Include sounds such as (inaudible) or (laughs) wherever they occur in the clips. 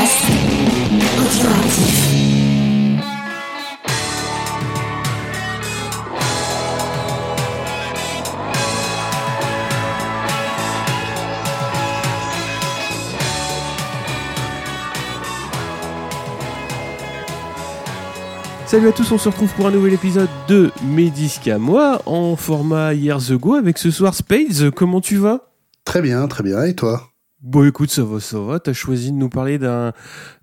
podcast audioactif. Salut à tous, on se retrouve pour un nouvel épisode de Mes disques à moi en format Years Ago avec ce soir Spades. Comment tu vas? Très bien, très bien. Et toi? Bon écoute, ça va, ça va. T'as choisi de nous parler d'un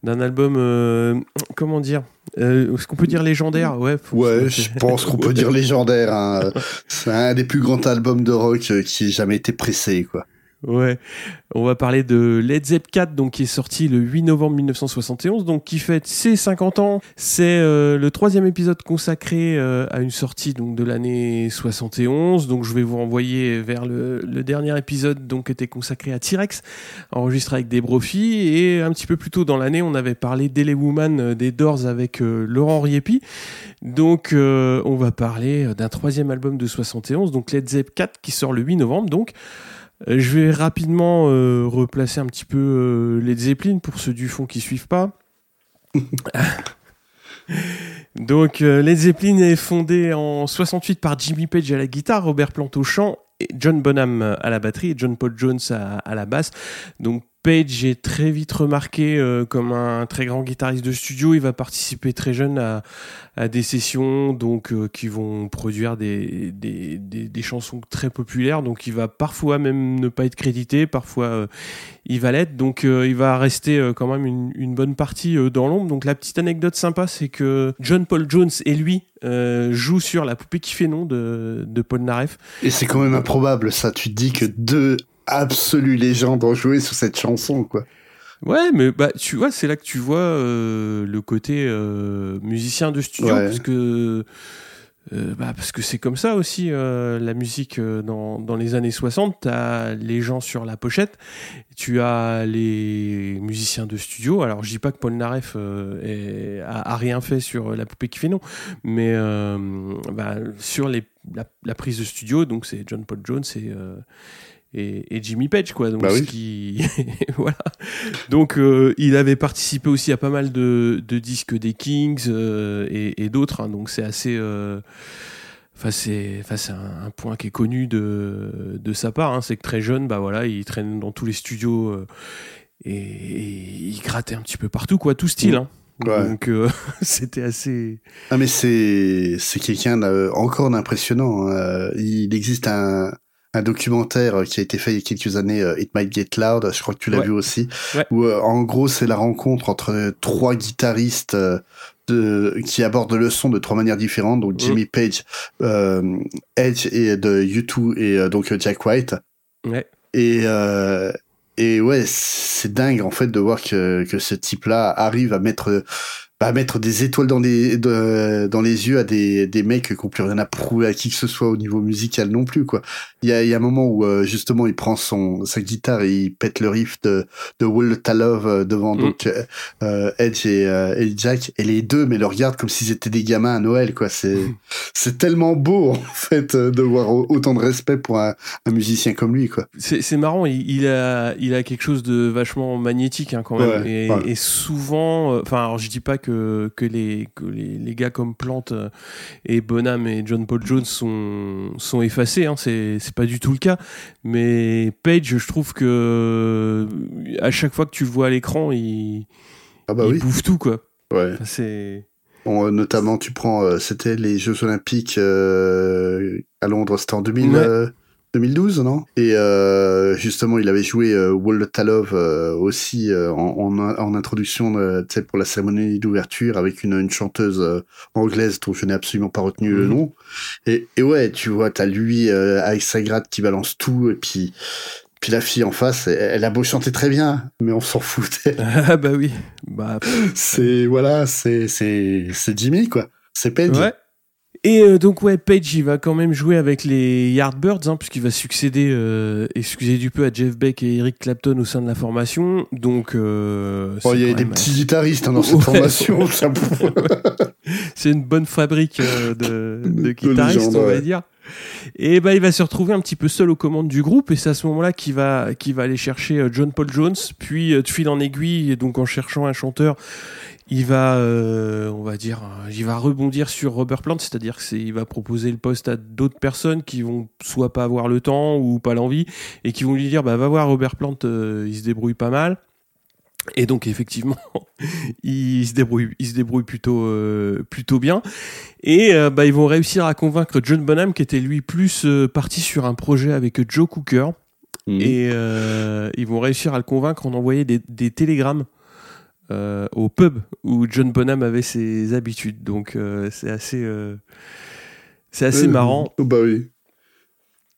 d'un album, euh, comment dire euh, Est-ce qu'on peut dire légendaire? Ouais. Ouais, je (laughs) pense qu'on peut dire légendaire. hein. (laughs) C'est un des plus grands albums de rock euh, qui ait jamais été pressé, quoi. Ouais, on va parler de Led Zepp 4, donc qui est sorti le 8 novembre 1971, donc qui fête ses 50 ans. C'est euh, le troisième épisode consacré euh, à une sortie donc de l'année 71. Donc je vais vous renvoyer vers le, le dernier épisode donc qui était consacré à T-Rex, enregistré avec des Brophy. Et un petit peu plus tôt dans l'année, on avait parlé d'Ele Woman euh, des Doors avec euh, Laurent Riepi. Donc euh, on va parler d'un troisième album de 71, donc Led Zepp 4 qui sort le 8 novembre. Donc Je vais rapidement euh, replacer un petit peu euh, les Zeppelin pour ceux du fond qui suivent pas. (laughs) Donc, euh, Led Zeppelin est fondé en 68 par Jimmy Page à la guitare, Robert Plant au chant, et John Bonham à la batterie et John Paul Jones à, à la basse. Donc, Page est très vite remarqué euh, comme un très grand guitariste de studio. Il va participer très jeune à, des sessions euh, qui vont produire des, chansons très populaires. Donc, il va parfois même ne pas être crédité, parfois euh, il va l'être. Donc, il va rester quand même une, bonne partie dans l'ombre. Donc, la petite anecdote sympa, c'est que John Paul Jones et lui jouent sur la poupée qui fait de, de Paul Naref. Et c'est quand même improbable, ça. Tu te dis que deux absolues légendes ont joué sur cette chanson, quoi. Ouais, mais bah tu vois, c'est là que tu vois euh, le côté euh, musicien de studio, Ouais. parce que euh, bah, parce que c'est comme ça aussi la musique dans, dans les années 60. T'as les gens sur la pochette, tu as les musiciens de studio. Alors je dis pas que Paul Naref est- a, a rien fait sur la poupée qui fait non, mais bah, sur les, la, la prise de studio, donc c'est John Paul Jones et et, et Jimmy Page quoi donc Bah oui. ce qui (laughs) voilà donc euh, il avait participé aussi à pas mal de, de disques des Kings euh, et, et d'autres hein. donc c'est assez euh, Enfin, c'est, enfin, un, un point qui est connu de, de sa part, hein. c'est que très jeune, bah voilà, il traîne dans tous les studios et, et il grattait un petit peu partout, quoi, tout style. Hein. Ouais. Donc euh, (laughs) c'était assez. Ah, mais c'est, c'est quelqu'un encore d'impressionnant. hein. Il existe un, un documentaire qui a été fait il y a quelques années, euh, It Might Get Loud, je crois que tu l'as Ouais. vu aussi, Ouais. où euh, en gros c'est la rencontre entre trois guitaristes euh, de, qui abordent le son de trois manières différentes, donc Jimmy Page, euh, Edge et de U2 et euh, donc euh, Jack White. Ouais. Et, euh, et ouais, c'est dingue en fait de voir que, que ce type-là arrive à mettre, bah, mettre des étoiles dans les, de- dans les yeux à des, des mecs qui n'ont plus rien à prouver à qui que ce soit au niveau musical non plus, quoi. Il y a, y a un moment où euh, justement il prend son, sa guitare et il pète le riff de, de Will Ta Love euh, devant Mm. donc euh, euh, Edge et, euh, et Jack et les deux mais le regardent comme s'ils étaient des gamins à Noël quoi c'est c'est tellement beau en (laughs) fait euh, de voir au- autant de respect pour un, un musicien comme lui quoi C'est, c'est marrant, il, il a, il a quelque chose de vachement magnétique hein, quand même. Ouais, et, ouais. et souvent, euh, enfin, alors je dis pas que, que, les, que les, les gars comme Plante euh, et Bonham et John Paul Jones sont, sont effacés, hein, c'est, pas du tout le cas. Mais Page, je trouve que à chaque fois que tu le vois à l'écran, il, ah bah il oui bouffe tout, quoi. ouais C'est. Bon, euh, notamment, tu prends, euh, c'était les Jeux Olympiques euh, à Londres, c'était en 2000, Ouais. euh, 2012, non? Et euh, justement, il avait joué euh, World Talov euh, aussi euh, en, en, en introduction, euh, tu sais, pour la cérémonie d'ouverture avec une, une chanteuse euh, anglaise dont je n'ai absolument pas retenu le Mhm. nom. Et, et ouais, tu vois, t'as lui euh, avec sa gratte qui balance tout, et puis puis la fille en face, elle, a beau chanter très bien, mais on s'en foutait. (laughs) (laughs) Ah bah oui. Bah, c'est voilà, c'est c'est c'est Jimmy quoi. C'est Page. Ouais. Et euh, donc ouais, Page, il va quand même jouer avec les Yardbirds, hein, puisqu'il va succéder, euh, excusez du peu, à Jeff Beck et Eric Clapton au sein de la formation. Donc, euh, c'est il y a des petits guitaristes hein, dans cette Ouais. formation. (laughs) c'est une bonne fabrique euh, de, guitaristes, on va ouais. dire. Et bah, il va se retrouver un petit peu seul aux commandes du groupe, et c'est à ce moment-là qu'il va, qu'il va aller chercher John Paul Jones, puis de fil en aiguille, et donc en cherchant un chanteur, il va, euh, on va dire, il va rebondir sur Robert Plant, c'est-à-dire qu'il va proposer le poste à d'autres personnes qui vont soit pas avoir le temps ou pas l'envie, et qui vont lui dire, bah va voir Robert Plant, euh, il se débrouille pas mal. Et donc effectivement, (laughs) il se débrouille, il se débrouille plutôt, euh, plutôt bien. Et euh, bah, ils vont réussir à convaincre John Bonham, qui était lui plus euh, parti sur un projet avec Joe Cooker. Mhm. Et euh, ils vont réussir à le convaincre en envoyant des, des télégrammes euh, au pub où John Bonham avait ses habitudes. Donc euh, c'est assez, euh, c'est assez marrant. oh, bah oui.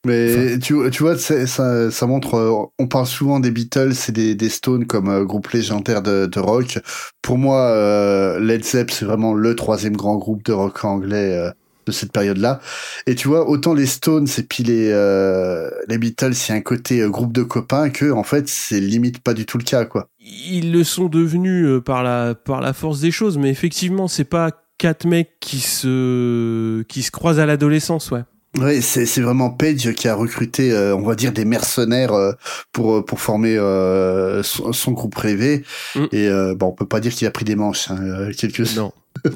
Mais tu, tu vois, ça, ça montre. On parle souvent des Beatles et des, des Stones comme groupe légendaire de, de rock. Pour moi, Led Zepp, c'est vraiment le troisième grand groupe de rock anglais de cette période-là. Et tu vois, autant les Stones et puis les, euh, les Beatles, il y a un côté euh, groupe de copains que, en fait, c'est limite pas du tout le cas, quoi. Ils le sont devenus euh, par la, par la force des choses, mais effectivement, c'est pas quatre mecs qui se, qui se croisent à l'adolescence, ouais. Ouais, c'est c'est vraiment Page qui a recruté, euh, on va dire, des mercenaires euh, pour pour former euh, son, son groupe rêvé. Mm. Et bon, on peut pas dire qu'il a pris des manches. Hein, quelques, Non. (laughs)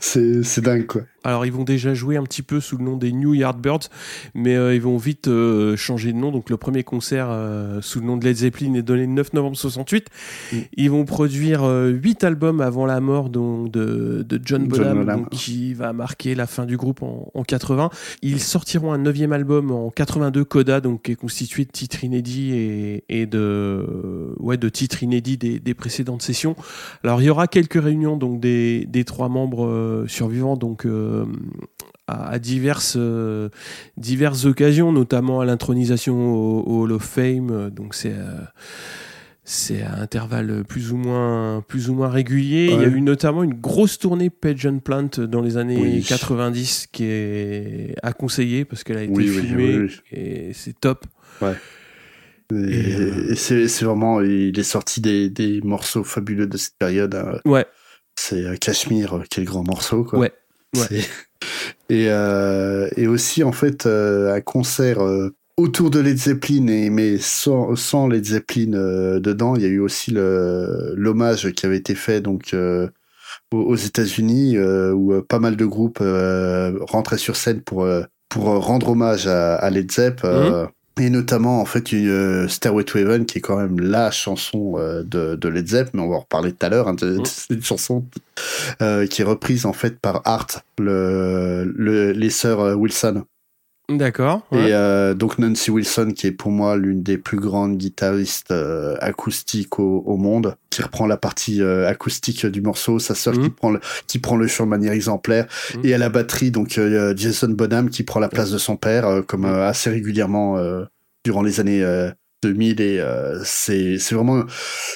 c'est c'est dingue quoi. Alors ils vont déjà jouer un petit peu sous le nom des New Yardbirds, mais euh, ils vont vite euh, changer de nom. Donc le premier concert euh, sous le nom de Led Zeppelin est donné le 9 novembre 68. Mm. Ils vont produire euh, huit albums avant la mort donc, de, de John Bonham. donc, qui va marquer la fin du groupe en, en 80. Ils sortiront un neuvième album en 82, Coda, donc qui est constitué de titres inédits et, et de ouais de titres inédits des, des précédentes sessions. Alors il y aura quelques réunions donc des, des trois membres euh, survivants donc euh, à, à diverses euh, diverses occasions, notamment à l'intronisation au, au Hall of Fame. euh, Donc c'est euh, c'est à intervalles plus ou moins plus ou moins réguliers. Il y a Ouais. eu notamment une grosse tournée Page and Plant dans les années Oui. 90 qui est à conseiller parce qu'elle a été Oui, filmée oui, et c'est top. Et, Et, euh, et c'est vraiment, il est sorti des des morceaux fabuleux de cette période. hein. Ouais. C'est euh, euh, quel grand morceau quoi. Ouais, ouais. Et euh, et aussi en fait euh, un concert. euh, Autour de Led Zeppelin, et, mais sans, sans Led Zeppelin euh, dedans, il y a eu aussi le l'hommage qui avait été fait donc euh, aux, aux États-Unis, euh, où pas mal de groupes euh, rentraient sur scène pour pour rendre hommage à, à Led Zepp, euh, et notamment en fait une euh, Stairway to Heaven qui est quand même la chanson euh, de, de Led Zepp, mais on va en reparler tout à l'heure. Hein, Mhm. C'est une chanson euh, qui est reprise en fait par Art, le, le les sœurs euh, Wilson. D'accord. ouais. Et euh, donc Nancy Wilson, qui est pour moi l'une des plus grandes guitaristes euh, acoustiques au, au monde, qui reprend la partie euh, acoustique du morceau, sa sœur Mhm. qui prend le qui prend le chant de manière exemplaire, Mhm. et à la batterie donc euh, Jason Bonham qui prend la place de son père, euh, comme Mhm. euh, assez régulièrement euh, durant les années euh, 2000 et euh, c'est c'est vraiment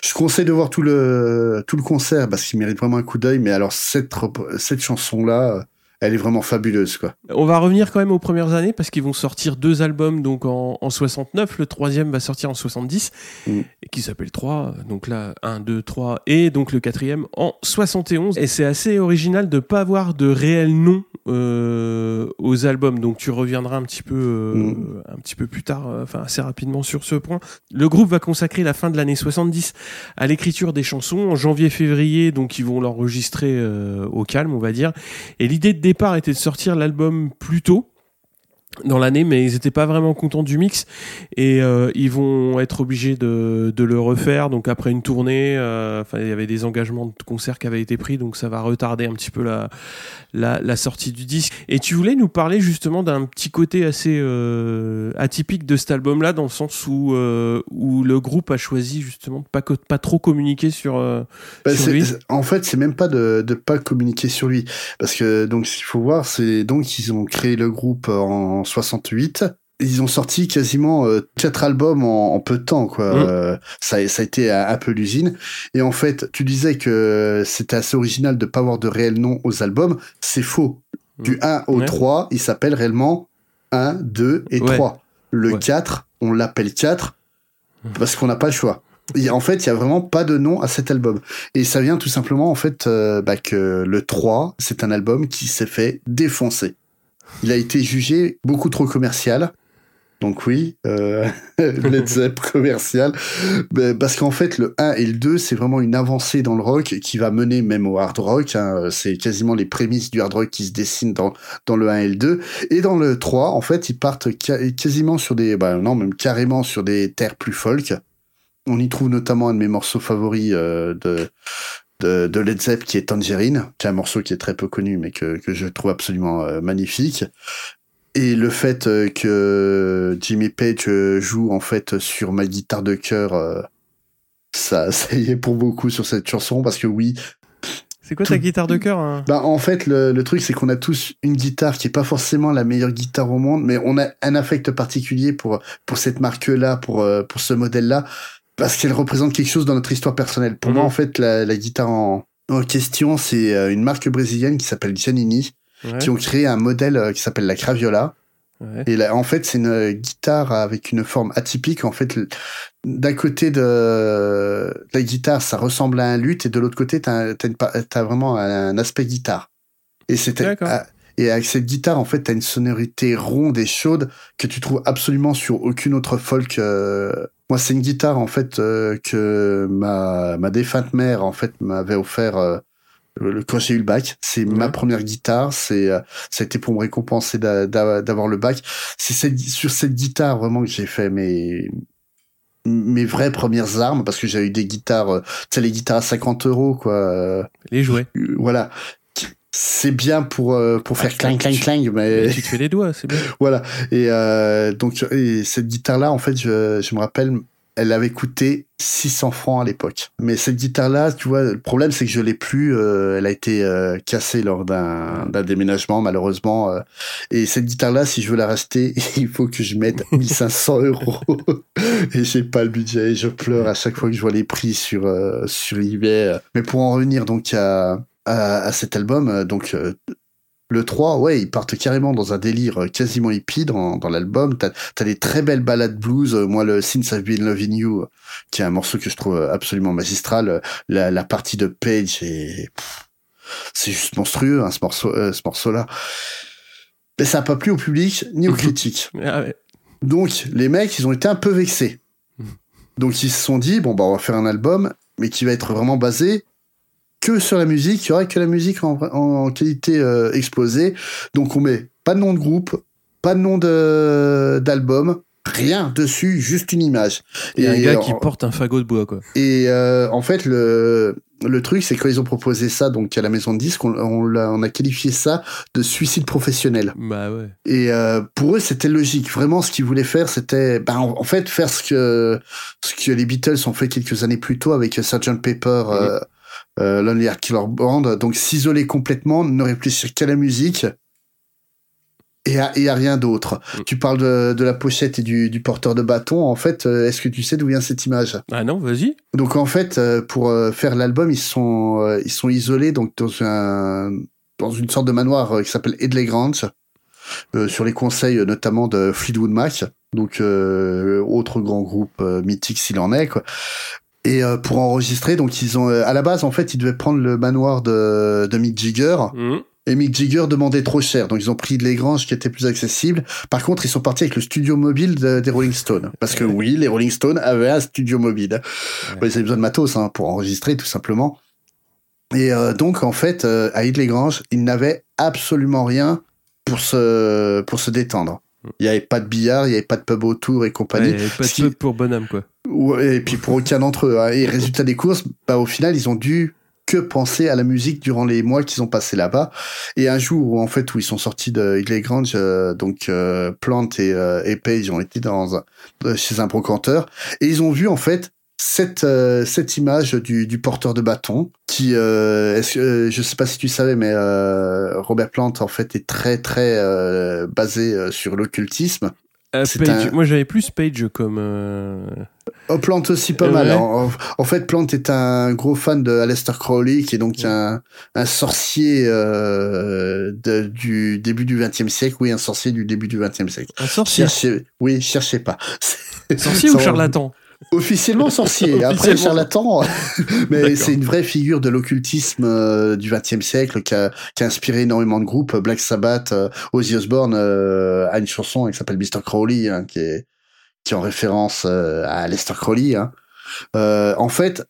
je conseille de voir tout le tout le concert parce qu'il mérite vraiment un coup d'œil mais alors cette cette chanson là elle est vraiment fabuleuse quoi On va revenir quand même aux premières années parce qu'ils vont sortir deux albums donc en, en 69. Le troisième va sortir en 70 Mm. et qui s'appelle 3. Donc là, 1, 2, 3 et donc le quatrième en 71. Et c'est assez original de pas avoir de réel nom euh, aux albums. Donc tu reviendras un petit peu, euh, Mm. un petit peu plus tard, euh, enfin assez rapidement sur ce point. Le groupe va consacrer la fin de l'année 70 à l'écriture des chansons. En janvier-février, donc ils vont l'enregistrer au calme, on va dire. Et l'idée de départ était de sortir l'album plus tôt dans l'année, mais ils n'étaient pas vraiment contents du mix et euh, ils vont être obligés de, de le refaire. Donc après une tournée, euh, il y avait des engagements de concert qui avaient été pris, donc ça va retarder un petit peu la, la, la sortie du disque. Et tu voulais nous parler justement d'un petit côté assez euh, atypique de cet album-là, dans le sens où euh, où le groupe a choisi justement de pas pas trop communiquer sur. Bah, Sur lui en fait, c'est même pas de de pas communiquer sur lui, parce que donc ce qu'il faut voir, c'est donc ils ont créé le groupe en 68. Ils ont sorti quasiment euh, quatre albums en, en peu de temps, quoi. Mm. Euh, ça, ça a été un, un peu l'usine. Et en fait, tu disais que c'était assez original de pas avoir de réel nom aux albums. C'est faux. Du 1 au Mm. Ouais. 3, il s'appelle réellement 1, 2 et Ouais. 3. Le Ouais. 4, on l'appelle 4 Mm. parce qu'on n'a pas le choix. En fait, il y a vraiment pas de nom à cet album. Et ça vient tout simplement, en fait, euh, bah, que le 3, c'est un album qui s'est fait défoncer. Il a été jugé beaucoup trop commercial. Donc oui, euh, (laughs) Led (laughs) Zepp commercial. Parce qu'en fait, le 1 et le 2, c'est vraiment une avancée dans le rock qui va mener même au hard rock. hein. C'est quasiment les prémices du hard rock qui se dessinent dans, dans le 1 et le 2. Et dans le 3, en fait, ils partent quasiment sur des... Bah, non, même carrément sur des terres plus folk. On y trouve notamment un de mes morceaux favoris euh, de, de, de Led Zepp qui est Tangerine, qui est un morceau qui est très peu connu mais que, que je trouve absolument euh, magnifique. Et le fait euh, que Jimmy Page euh, joue en fait sur ma guitare de cœur, ça, (laughs) ça y est pour beaucoup sur cette chanson parce que oui, C'est quoi ta Tout- guitare de cœur hein? Bah en fait le, le truc c'est qu'on a tous une guitare qui est pas forcément la meilleure guitare au monde, mais on a un affect particulier pour pour cette marque là, pour pour ce modèle là, parce qu'elle représente quelque chose dans notre histoire personnelle. Pour Mhm. moi en fait la, la guitare en, en question c'est euh, une marque brésilienne qui s'appelle Giannini, Ouais, qui ont créé un modèle euh, qui s'appelle la Craviola. ouais. Et là, en fait, c'est une guitare avec une forme atypique. En fait, d'un côté de la guitare, ça ressemble à un luth, et de l'autre côté, t'as, t'as vraiment un aspect guitare. Et c'était, et avec cette guitare, en fait, t'as une sonorité ronde et chaude que tu trouves absolument sur aucune autre folk. euh. Moi, c'est une guitare, en fait, euh, que ma, ma défunte mère, en fait, m'avait offert euh, le- quand j'ai eu le bac. C'est ma première guitare. C'est, euh, ça a été pour me récompenser d'a- d'a- d'avoir le bac. C'est sur cette guitare vraiment que j'ai fait mes mes vraies premières armes parce que j'ai eu des guitares, tu sais les guitares à 50 euros quoi. Les jouets. voilà, c'est bien pour euh, pour faire tu- clang clang mais Tu te fais les doigts, c'est bien. (laughs) voilà. Et euh, donc et cette guitare là en fait je je me rappelle elle avait coûté 600 francs à l'époque. Mais cette guitare-là, tu vois, le problème c'est que je l'ai plus. euh, elle a été euh, cassée lors d'un d'un déménagement, malheureusement. euh. et cette guitare-là, si je veux la racheter, (laughs) il faut que je mette (laughs) 1500 euros. et j'ai pas le budget. Et je pleure à chaque fois que je vois les prix sur euh, sur eBay. Mais pour en revenir donc à à, à cet album, euh, donc euh, le 3, ouais, ils partent carrément dans un délire euh, quasiment hippie dans, dans l'album. T'as as des très belles ballades blues. Moi, le Since I've Been Loving You, qui est un morceau que je trouve absolument magistral. La, la partie de Page C'est juste monstrueux, hein, ce morceau, euh, ce morceau-là. Mais ça n'a pas plu au public ni aux (laughs) critiques. Ah ouais. Donc, les mecs, ils ont été un peu vexés. Donc, ils se sont dit, bon, bah, on va faire un album, mais qui va être vraiment basé que sur la musique. Il y aura que la musique en, en qualité euh, exposée. Donc, on met pas de nom de groupe, pas de nom de- d'album, rien dessus, juste une image. Il y a un gars qui porte un fagot de bois, quoi. et euh, en fait, le, le truc, c'est quand ils ont proposé ça donc à la maison de disques, on, on, l'a- on a qualifié ça de suicide professionnel. Bah ouais. Et euh, pour eux, c'était logique. Vraiment, ce qu'ils voulaient faire, c'était, ben, en, en fait, faire ce que ce que les Beatles ont fait quelques années plus tôt avec Sgt Pepper, euh, euh, Lonely Heart Killer Band. Donc, s'isoler complètement, ne réfléchir qu'à la musique. Et à, et à rien d'autre. Mm. Tu parles de, de la pochette et du, du porteur de bâton. En fait, euh, est-ce que tu sais d'où vient cette image? Ah non, vas-y. donc en fait, euh, pour euh, faire l'album, ils sont ils sont isolés donc dans un dans une sorte de manoir qui s'appelle Headley Grange, euh, sur les conseils notamment de Fleetwood Mac, donc euh, autre grand groupe euh, mythique s'il en est quoi. Et euh, pour enregistrer, donc ils ont euh, à la base en fait ils devaient prendre le manoir de de Mick Jagger Mmh. et Mick Jagger demandait trop cher, donc ils ont pris de Granges qui était plus accessible. Par contre, ils sont partis avec le studio mobile de- des Rolling Stones. Parce que oui, les Rolling Stones avaient un studio mobile. Ouais, ils avaient besoin de matos hein, pour enregistrer, tout simplement. Et euh, donc, en fait, euh, à Ide Granges, ils n'avaient absolument rien pour se, pour se détendre. Il n'y avait pas de billard, il n'y avait pas de pub autour et compagnie. Ouais, pas de Ce qui- pub pour bonhomme, quoi. Ouais, et puis pour aucun d'entre eux. hein. Et résultat des courses, bah, au final, ils ont dû que penser à la musique durant les mois qu'ils ont passé là-bas. Et un jour, où, en fait, où ils sont sortis de Higley Grange, euh, donc euh, Plant et, euh, et Page ont été dans un- chez un brocanteur et ils ont vu en fait cette euh, cette image du, du porteur de bâton qui euh, est-ce euh, je sais pas si tu savais mais euh, Robert Plant en fait est très très euh, basé sur l'occultisme un- Moi, j'avais plus Page comme. Oh, Plant aussi pas Ouais. mal. En, en fait, Plant est un gros fan de Aleister Crowley, qui est donc un, un sorcier de- du début du XXe siècle. Oui, un sorcier du début du XXe siècle. Un sorcier. Cherchez, oui, cherchez pas. Sorcier ou (laughs) charlatan? Officiellement sorcier. Après, Officiellement. charlatan. (laughs) Mais D'accord. c'est une vraie figure de l'occultisme euh, du XXe siècle qui a, qui a inspiré énormément de groupes. Black Sabbath, euh, Ozzy Osbourne euh, a une chanson qui s'appelle Mr. Crowley, hein, qui est qui est en référence euh, à Lester Crowley. Hein. Euh, en fait,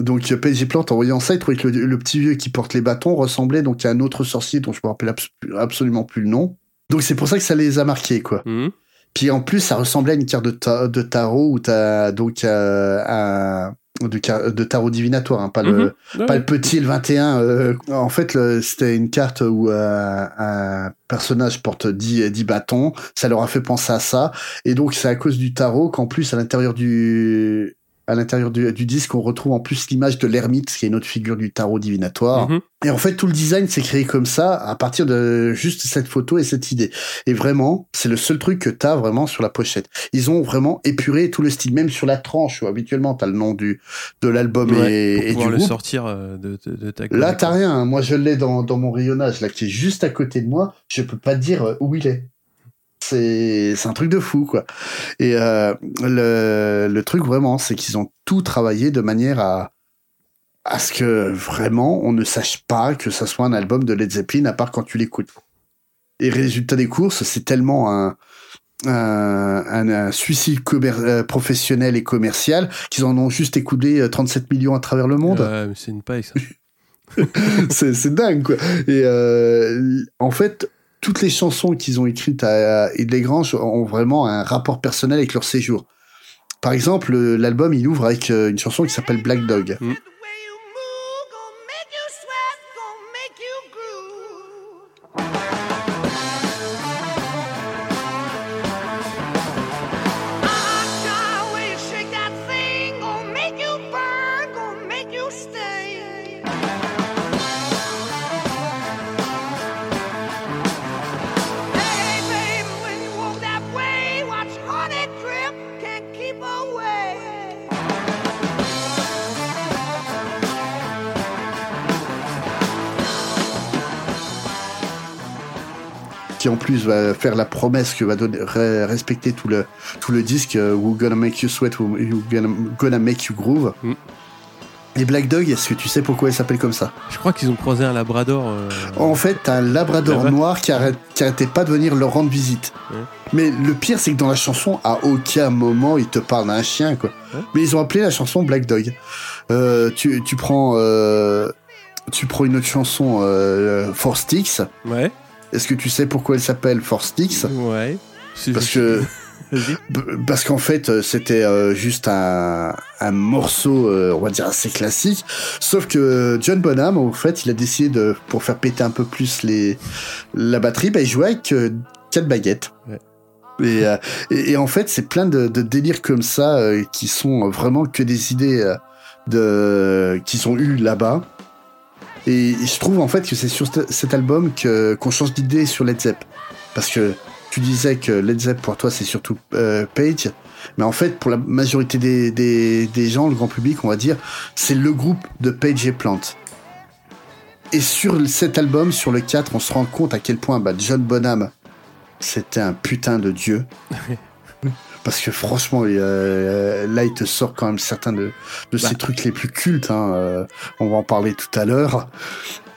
donc PG Plant en voyant ça, il trouvait que le, le petit vieux qui porte les bâtons ressemblait donc à un autre sorcier dont je me rappelle abs- absolument plus le nom. Donc c'est pour ça que ça les a marqués quoi. Mhm. Puis en plus, ça ressemblait à une carte de, ta- de tarot où t'as donc euh, un de, tarot divinatoire, hein, pas le Mhm. Ouais, pas le petit et le 21. euh, en fait, le- c'était une carte où euh, un personnage porte 10, 10 bâtons. Ça leur a fait penser à ça. Et donc, c'est à cause du tarot qu'en plus, à l'intérieur du à l'intérieur du, du disque, on retrouve en plus l'image de l'ermite, qui est une autre figure du tarot divinatoire. Mhm. Et en fait, tout le design s'est créé comme ça, à partir de juste cette photo et cette idée. Et vraiment, c'est le seul truc que t'as vraiment sur la pochette. Ils ont vraiment épuré tout le style, même sur la tranche, où habituellement t'as le nom du, de l'album Ouais, et, pour et du le groupe. sortir euh, de, de, de ta Là, t'as rien. hein. Moi, je l'ai dans, dans mon rayonnage, là, qui est juste à côté de moi. Je peux pas dire euh, où il est. C'est, un truc de fou, quoi. Et euh, le, le truc vraiment, c'est qu'ils ont tout travaillé de manière à, à ce que vraiment on ne sache pas que ça soit un album de Led Zeppelin, à part quand tu l'écoutes. Et résultat des courses, c'est tellement un, un, un, un suicide euh, professionnel et commercial qu'ils en ont juste écoulé euh, 37 millions à travers le monde c'est une paille, ça. (laughs) c'est c'est dingue quoi. Et euh, en fait, toutes les chansons qu'ils ont écrites à Ed Grange ont vraiment un rapport personnel avec leur séjour. Par exemple, le- l'album il ouvre avec euh, une chanson qui s'appelle Black Dog. The qui en plus va faire la promesse que va donner, re- respecter tout le tout le disque euh, Who Gonna Make You Sweat, Who Gonna, gonna Make You Groove. Mm. Et Black Dog, est-ce que tu sais pourquoi elle s'appelle comme ça? Je crois qu'ils ont croisé un labrador. euh, En fait, un labrador noir qui, arrête, qui arrêtait pas de venir leur rendre visite. Ouais. Mais le pire, c'est que dans la chanson, à aucun moment, ils te parlent d'un chien, quoi. Ouais. Mais ils ont appelé la chanson Black Dog. Euh, tu, tu prends, euh, tu prends une autre chanson, Four Sticks. Ouais. Est-ce que tu sais pourquoi elle s'appelle Four Sticks Ouais. Parce que, (laughs) parce qu'en fait, euh, c'était euh, juste un, un morceau, euh, on va dire assez classique. Sauf que John Bonham, en fait, il a décidé de, pour faire péter un peu plus les, la batterie, bah, il jouait avec quatre baguettes. Ouais. Et, et, et en fait, c'est plein de, de délires comme ça qui sont vraiment que des idées de, qui sont eues là-bas. Et je trouve en fait que c'est sur cet- album qu'on change d'idée sur Led Zepp, parce que tu disais que Led Zepp pour toi c'est surtout euh, Page, mais en fait pour la majorité des gens, le grand public, on va dire, c'est le groupe de Page et Plant. Et sur cet album, sur le 4, on se rend compte à quel point bah, John Bonham, c'était un putain de dieu. (laughs) Parce que franchement, euh, là, il te sort quand même certains de, de Bah. ses trucs les plus cultes. Hein, euh, on va en parler tout à l'heure.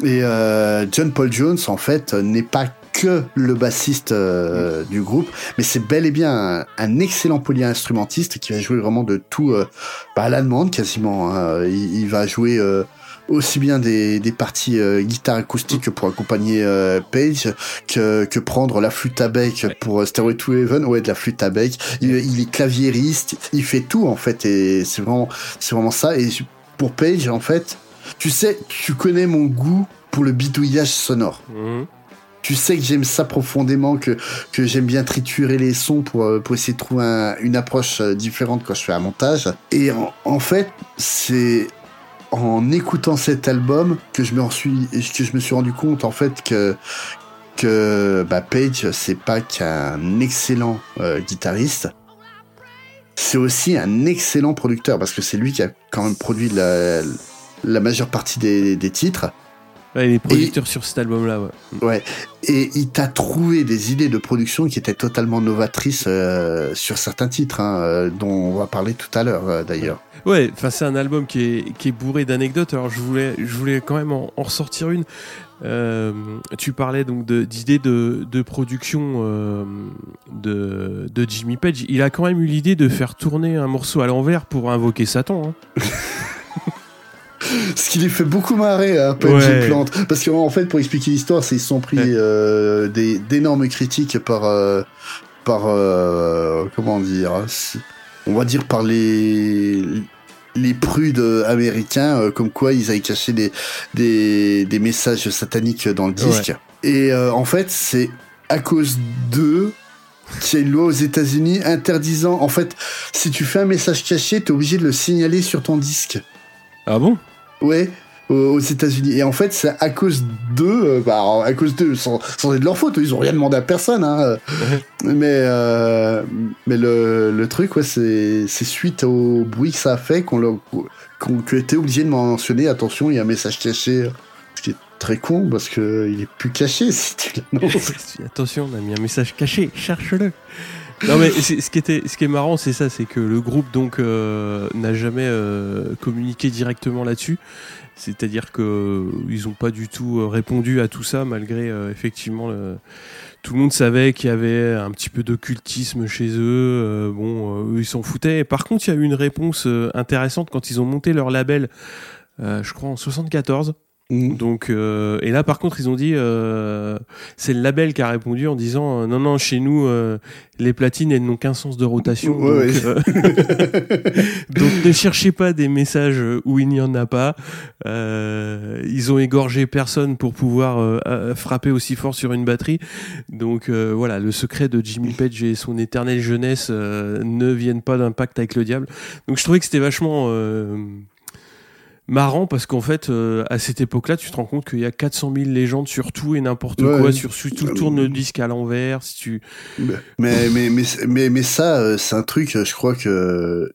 Et euh, John Paul Jones, en fait, n'est pas que le bassiste euh, du groupe, mais c'est bel et bien un, un excellent polyinstrumentiste qui va jouer vraiment de tout euh, bah, à la demande quasiment. hein. Il, il va jouer euh, aussi bien des, des parties euh, guitare acoustique pour accompagner euh, Page que, que prendre la flûte à bec pour euh, Stairway to Heaven. Ouais, de la flûte à bec. Il, il est claviériste, il fait tout en fait et c'est vraiment, c'est vraiment ça. Et pour Page, en fait, tu sais, tu connais mon goût pour le bidouillage sonore. Mhm. Tu sais que j'aime ça profondément, que, que j'aime bien triturer les sons pour, euh, pour essayer de trouver un- une approche euh, différente quand je fais un montage. Et en, en fait, c'est en écoutant cet album que je me suis, rendu compte en fait que que bah, Page c'est pas qu'un excellent euh, guitariste, c'est aussi un excellent producteur parce que c'est lui qui a quand même produit la, majeure partie des titres. Ouais, les producteurs sur cet album-là, ouais. Ouais. Et il t'a trouvé des idées de production qui étaient totalement novatrices euh, sur certains titres, hein, euh, dont on va parler tout à l'heure euh, d'ailleurs. Ouais, enfin c'est un album qui est, qui est bourré d'anecdotes. Alors je voulais, je voulais quand même en, en ressortir une. Euh, tu parlais donc de- d'idées de, de production de, de Jimmy Page. Il a quand même eu l'idée de faire tourner un morceau à l'envers pour invoquer Satan. hein. (laughs) Ce qui les fait beaucoup marrer à ouais. Plante. Parce qu'en fait, pour expliquer l'histoire, c'est ils se sont pris euh, des d'énormes critiques par euh, par euh, comment dire, hein, on va dire par les les prudes américains, euh, comme quoi ils avaient caché des des, des messages sataniques dans le disque. Et en fait, c'est à cause d'eux qu'il y a une loi aux États-Unis interdisant. En fait, si tu fais un message caché, t'es obligé de le signaler sur ton disque. Ah bon? Ouais, aux États-Unis. Et en fait, c'est à cause d'eux, euh, bah, à cause d'eux, sans, sans être de leur faute, ils ont rien demandé à personne, hein. Mais, euh, mais le, le truc, ouais, c'est, c'est suite au bruit que ça a fait qu'on l'a, qu'on, qu'on était obligé de mentionner, attention, il y a un message caché, ce qui est très con, parce que il est plus caché si tu l'annonces. (laughs) Attention, on a mis un message caché, cherche-le. Non mais ce qui était, ce qui est marrant, c'est ça, c'est que le groupe donc euh, n'a jamais euh, communiqué directement là-dessus. C'est-à-dire que euh, ils ont pas du tout euh, répondu à tout ça, malgré euh, effectivement tout le monde savait qu'il y avait un petit peu d'occultisme chez eux. euh, bon, eux ils s'en foutaient. Par contre, il y a eu une réponse intéressante quand ils ont monté leur label. je crois en 74. Mm. Donc euh, et là par contre ils ont dit euh, c'est le label qui a répondu en disant euh, non non chez nous euh, les platines elles n'ont qu'un sens de rotation Ouais, donc, ouais. euh, (laughs) donc ne cherchez pas des messages où il n'y en a pas Euh, ils ont égorgé personne pour pouvoir frapper aussi fort sur une batterie donc euh, voilà le secret de Jimmy Page et son éternelle jeunesse euh, ne viennent pas d'un pacte avec le diable donc je trouvais que c'était vachement euh, marrant parce qu'en fait, euh, à cette époque-là, tu te rends compte qu'il y a 400 000 légendes sur tout et n'importe Ouais. quoi, sur si tu tournes le disque à l'envers, si tu. mais, mais, mais, mais, mais ça, euh, c'est un truc, euh, je crois que,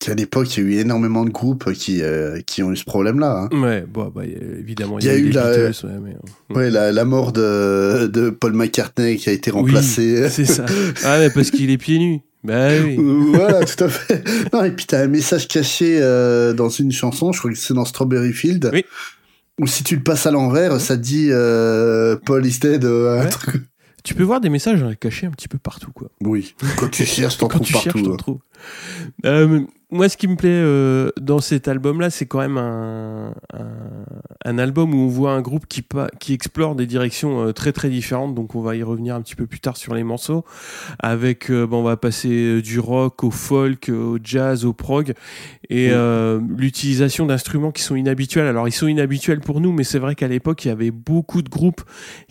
qu'à l'époque, il y a eu énormément de groupes qui, euh, qui ont eu ce problème-là. hein. Ouais, bon, bah, évidemment, il y, a eu la- Beatles, ouais, mais, euh, Ouais, la, la mort de, de Paul McCartney qui a été Oui, remplacé. c'est ça. (laughs) Ah, mais parce qu'il est pieds nus. Bah oui. (laughs) Voilà, tout à fait. (laughs) Non, et puis t'as un message caché euh, dans une chanson, je crois que c'est dans Strawberry Field. Oui. Où si tu le passes à l'envers, ça te dit euh, Paul is dead, euh, un Ouais. truc. Tu peux voir des messages cachés un petit peu partout, quoi. Oui. Quand tu (laughs) cherches, t'en trouves tu partout. cherches, trouves. Moi, ce qui me plaît euh, dans cet album-là, c'est quand même un, un, un album où on voit un groupe qui, qui explore des directions euh, très très différentes. Donc, on va y revenir un petit peu plus tard sur les morceaux. Avec, euh, bon, on va passer euh, du rock au folk, au jazz, au prog, et l'utilisation d'instruments qui sont inhabituels. Alors, ils sont inhabituels pour nous, mais c'est vrai qu'à l'époque, il y avait beaucoup de groupes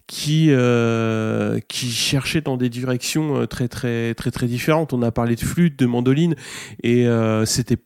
qui euh, qui cherchaient dans des directions euh, très très très très différentes. On a parlé de flûte, de mandoline, et euh, c'était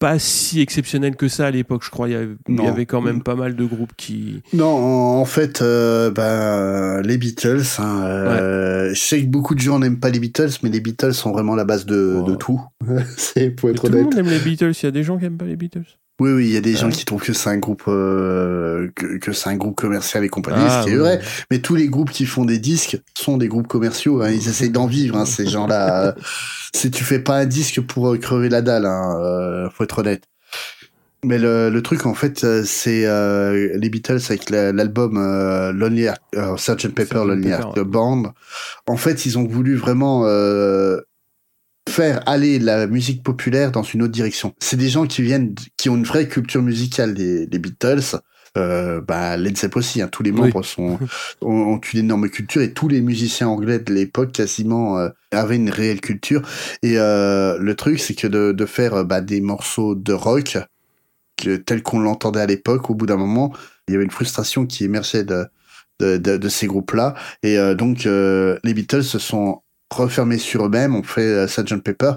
pas si exceptionnel que ça à l'époque. Je crois il y, avait, il y Non. avait quand même pas mal de groupes qui. Non, en, fait, euh, ben, les Beatles. Hein, euh, Je sais que beaucoup de gens n'aiment pas les Beatles, mais les Beatles sont vraiment la base de, de tout. (laughs) c'est pour Mais être tout le monde aime les Beatles. Il y a des gens qui aiment pas les Beatles. Oui, oui, il y a des gens Ouais. qui trouvent que c'est un groupe euh, que, que c'est un groupe commercial et compagnie, Ah, ce qui est vrai. Mais tous les groupes qui font des disques sont des groupes commerciaux. Hein, ils essayent d'en vivre, hein, ces gens-là. (laughs) si tu fais pas un disque pour euh, crever la dalle, hein, euh, faut être honnête. Mais le, le truc, en fait, euh, c'est euh, les Beatles avec la- l'album euh, Lonely Heart, euh, Sgt. Pepper. Lonely Heart. Band. En fait, ils ont voulu vraiment euh, faire aller la musique populaire dans une autre direction. C'est des gens qui viennent, qui ont une vraie culture musicale, les, les Beatles. Euh, bah, Led Zepp aussi, hein, tous les Oui. membres sont, (laughs) ont, ont une énorme culture et tous les musiciens anglais de l'époque quasiment euh, avaient une réelle culture. Et euh, le truc, c'est que de, de faire euh, bah, des morceaux de rock que, tel qu'on l'entendait à l'époque, au bout d'un moment, il y avait une frustration qui émergeait de, de, de, de ces groupes-là. Et donc, les Beatles se sont refermés sur eux-mêmes, ont fait euh, Sgt. Pepper,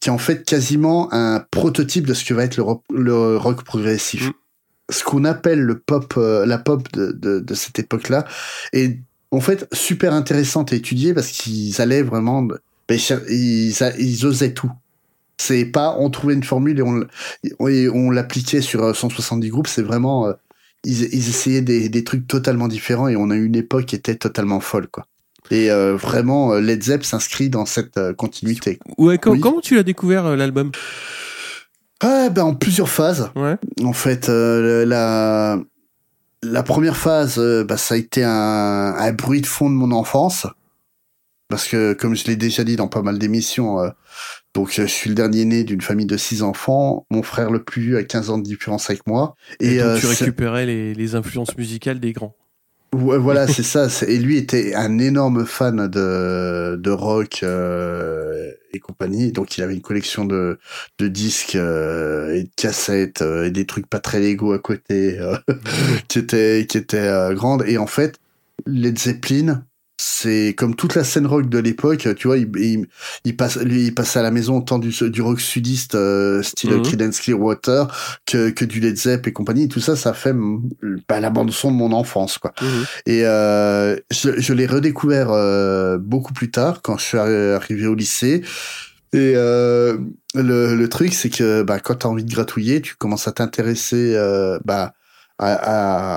qui est en fait quasiment un prototype de ce que va être le rock, le rock progressif. Mm. Ce qu'on appelle le pop, euh, la pop de, de, de cette époque-là, est en fait super intéressante à étudier parce qu'ils allaient vraiment, ben, ils, osaient tout. C'est pas on trouvait une formule et on, et on l'appliquait sur euh, 170 groupes, c'est vraiment euh, ils, ils essayaient des, des trucs totalement différents et on a eu une époque qui était totalement folle, quoi. Et euh, vraiment, euh, Led Zepp s'inscrit dans cette euh, continuité. Ouais, Oui. comment tu l'as découvert l'album? Ah, ben, en plusieurs phases. Ouais. En fait, euh, la, la première phase, bah, ça a été un, un bruit de fond de mon enfance. Parce que, comme je l'ai déjà dit dans pas mal d'émissions, euh, donc je suis le dernier né d'une famille de six enfants. Mon frère le plus vieux a 15 ans de différence avec moi. Et, Et, donc euh, tu récupérais les, les influences musicales des grands. Ouais, (laughs) voilà, c'est ça. Et lui était un énorme fan de, de rock euh, et compagnie. Donc, il avait une collection de, de disques euh, et de cassettes euh, et des trucs pas très légaux à côté euh, (laughs) qui étaient, qui étaient euh, grandes. Et en fait, Led Zeppelin, c'est comme toute la scène rock de l'époque. Tu vois, il, il, il passe, lui, il passait à la maison autant du, du rock sudiste euh, style Mhm. Creedence Clearwater que, que du Led Zepp et compagnie. Et tout ça, ça fait mm, bah, la bande son de mon enfance, quoi. Mhm. Et euh, je, je l'ai redécouvert euh, beaucoup plus tard, quand je suis arri- arrivé au lycée. Et euh, le, le truc, c'est que bah, quand tu as envie de gratouiller, tu commences à t'intéresser euh, bah, à,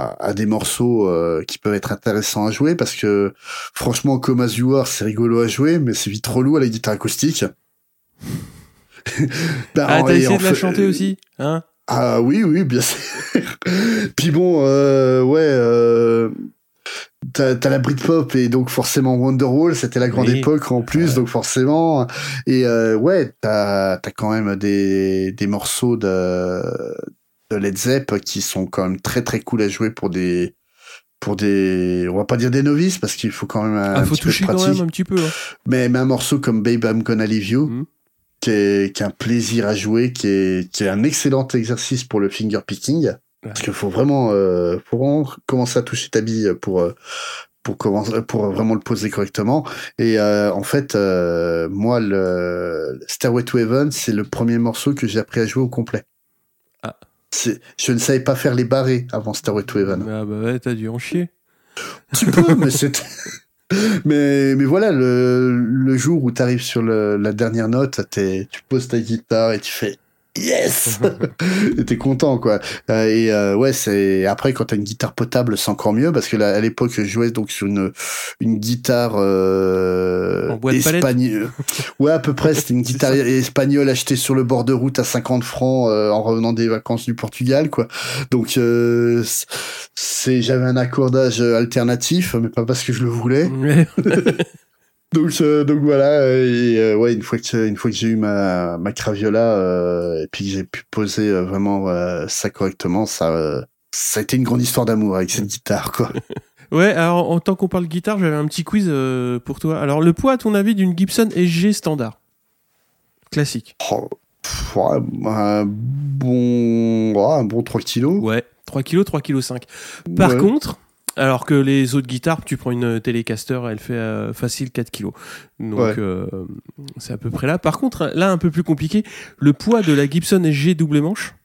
à, à des morceaux euh, qui peuvent être intéressants à jouer, parce que franchement, comme As You Are, c'est rigolo à jouer, mais c'est vite trop lourd à la guitare acoustique. (laughs) Bah, Ah, t'as essayé de la chanter aussi hein? Ah oui, oui, bien sûr. (laughs) Puis bon, euh, ouais, euh, t'as t'as la Britpop et donc forcément Wonderwall, c'était la grande Oui. époque en plus, donc forcément. Et euh, ouais, t'as as quand même des, des morceaux de, de Led Zepp qui sont quand même très très cool à jouer pour des pour des on va pas dire des novices parce qu'il faut quand même un, Ah, faut petit peu de toucher quand pratique même un petit peu. hein. mais, mais un morceau comme Babe I'm Gonna Leave You, Mhm. qui, est, qui est un plaisir à jouer, qui est, qui est un excellent exercice pour le finger picking, parce qu'il faut vraiment, euh, faut vraiment commencer à toucher ta bille pour euh, pour commencer, pour vraiment le poser correctement. Et euh, en fait, euh, moi, le Stairway to Heaven, c'est le premier morceau que j'ai appris à jouer au complet. Je ne savais pas faire les barrés avant Stairway to Heaven. Ah bah ouais, t'as dû en chier. Tu peux, mais c'est. (laughs) Mais, mais voilà, le, le jour où tu arrives sur le, la dernière note, t'es- tu poses ta guitare et tu fais Yes (laughs) t'es content, quoi. Euh, et euh, ouais, c'est après quand t'as une guitare potable, c'est encore mieux parce que là, à l'époque, je jouais donc sur une une guitare euh, espagnole. (laughs) ouais, à peu près. C'était une guitare espagnole achetée sur le bord de route à 50 francs euh, en revenant des vacances du Portugal, quoi. Donc euh, c'est j'avais un accordage alternatif, mais pas parce que je le voulais. (laughs) Donc, euh, donc voilà, et euh, ouais, une fois que une fois que j'ai eu ma ma craviola euh, et puis que j'ai pu poser euh, vraiment ça correctement, ça ça a été une grande histoire d'amour avec cette guitare quoi. (laughs) Ouais, alors en tant qu'on parle guitare, j'avais un petit quiz pour toi. Alors le poids, à ton avis, d'une Gibson SG standard? Classique. Oh, pff, un bon un bon 3 kilos. Ouais, 3 kg, 3 kg 5. Par Ouais. contre, alors que les autres guitares, tu prends une Telecaster, elle fait euh, facile 4 kg. Donc Ouais. euh, c'est à peu près là. Par contre, là, un peu plus compliqué, le poids de la Gibson SG double manche.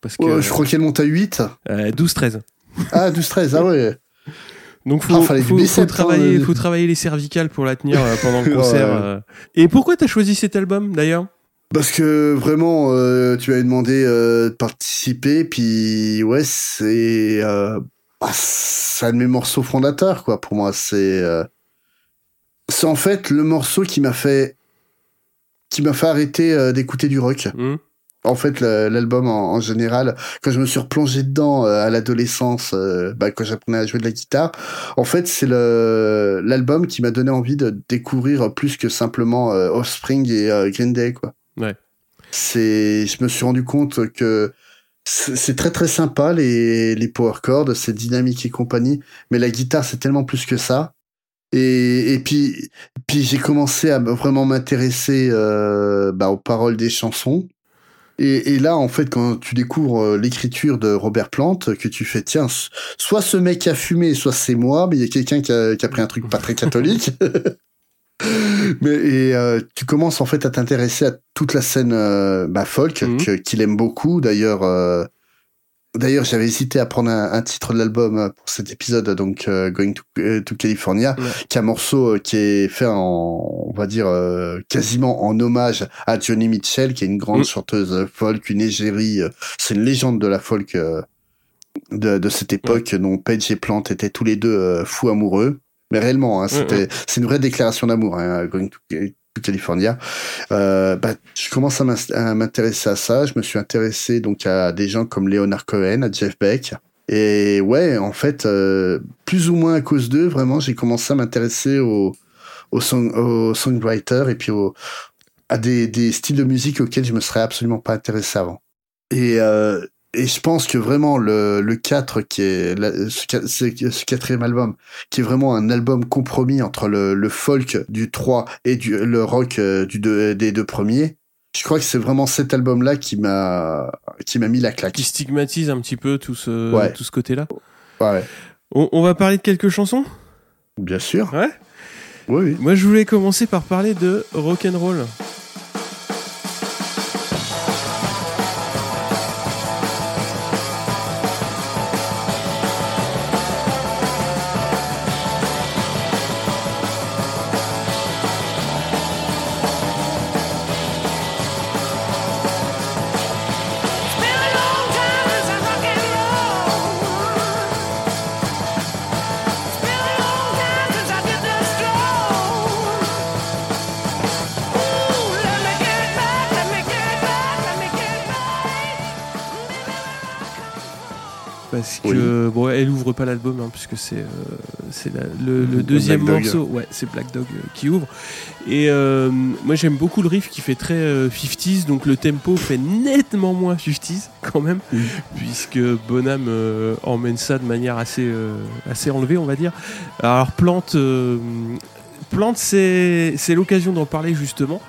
Parce que Ouais, je crois qu'elle monte à 8. euh, 12-13. Ah, 12 13. Ah ouais. Donc faut, Ah, faut, faut hein, travailler, euh. faut travailler les cervicales pour la tenir euh, pendant le (laughs) concert. ouais. euh. Et pourquoi t'as choisi cet album d'ailleurs? Parce que vraiment, euh, tu m'avais demandé euh, de participer, puis ouais, c'est euh, bah, c'est un de mes morceaux fondateurs, quoi. Pour moi, c'est euh, c'est en fait le morceau qui m'a fait qui m'a fait arrêter euh, d'écouter du rock. Hmm En fait, l'album en, en général, quand je me suis replongé dedans euh, à l'adolescence, euh, bah, quand j'apprenais à jouer de la guitare, en fait, c'est le l'album qui m'a donné envie de découvrir plus que simplement Offspring et Green Day, quoi. Ouais. C'est, je me suis rendu compte que c'est très très sympa les les power chords, c'est dynamique et compagnie, mais la guitare c'est tellement plus que ça. Et, et puis, puis j'ai commencé à vraiment m'intéresser euh, bah, aux paroles des chansons. Et, et là, en fait, quand tu découvres euh, l'écriture de Robert Plante, que tu fais, tiens, soit ce mec a fumé, soit c'est moi, mais il y a quelqu'un qui a, qui a pris un truc pas très catholique. (laughs) mais et euh, tu commences en fait à t'intéresser à toute la scène euh, bah, folk Mhm. qu'il aime beaucoup. D'ailleurs, euh, d'ailleurs, j'avais hésité à prendre un, un titre de l'album pour cet épisode, donc Going to, to California, qui est un morceau qui est fait en, on va dire, quasiment en hommage à Johnny Mitchell, qui est une grande Mhm. chanteuse folk, une égérie. c'est une légende de la folk. de, de cette époque dont Page et Plant étaient tous les deux fous amoureux. Mais réellement, hein, c'était c'est une vraie déclaration d'amour, hein, Going to, to California. Euh, bah, je commence à m'intéresser à ça. Je me suis intéressé donc à des gens comme Leonard Cohen, à Jeff Beck. Et ouais, en fait, euh, plus ou moins à cause d'eux, vraiment, j'ai commencé à m'intéresser au, au, song, au songwriter et puis au, à des, des styles de musique auxquels je me serais absolument pas intéressé avant. Et, euh, et je pense que vraiment le, le 4, qui est la- ce, qua- ce, ce quatrième album, qui est vraiment un album compromis entre le, le folk du 3 et du, le rock euh, du deux, des deux premiers, je crois que c'est vraiment cet album-là qui m'a qui m'a mis la claque. Qui stigmatise un petit peu tout ce, Ouais. tout ce côté-là. Ouais, On, on va parler de quelques chansons? Bien sûr. Ouais. Oui, oui. Moi, je voulais commencer par parler de rock'n'roll. It's bon, elle ouvre pas l'album, hein, puisque c'est euh, c'est le, le deuxième Black Dog. morceau. Ouais, c'est Black Dog euh, qui ouvre. Et euh, moi, j'aime beaucoup le riff qui fait très euh, 50s, donc le tempo fait nettement moins 50s (laughs) quand même, puisque Bonham emmène ça de manière assez, assez enlevée, on va dire. Alors, Plante, Plante c'est c'est l'occasion d'en parler justement.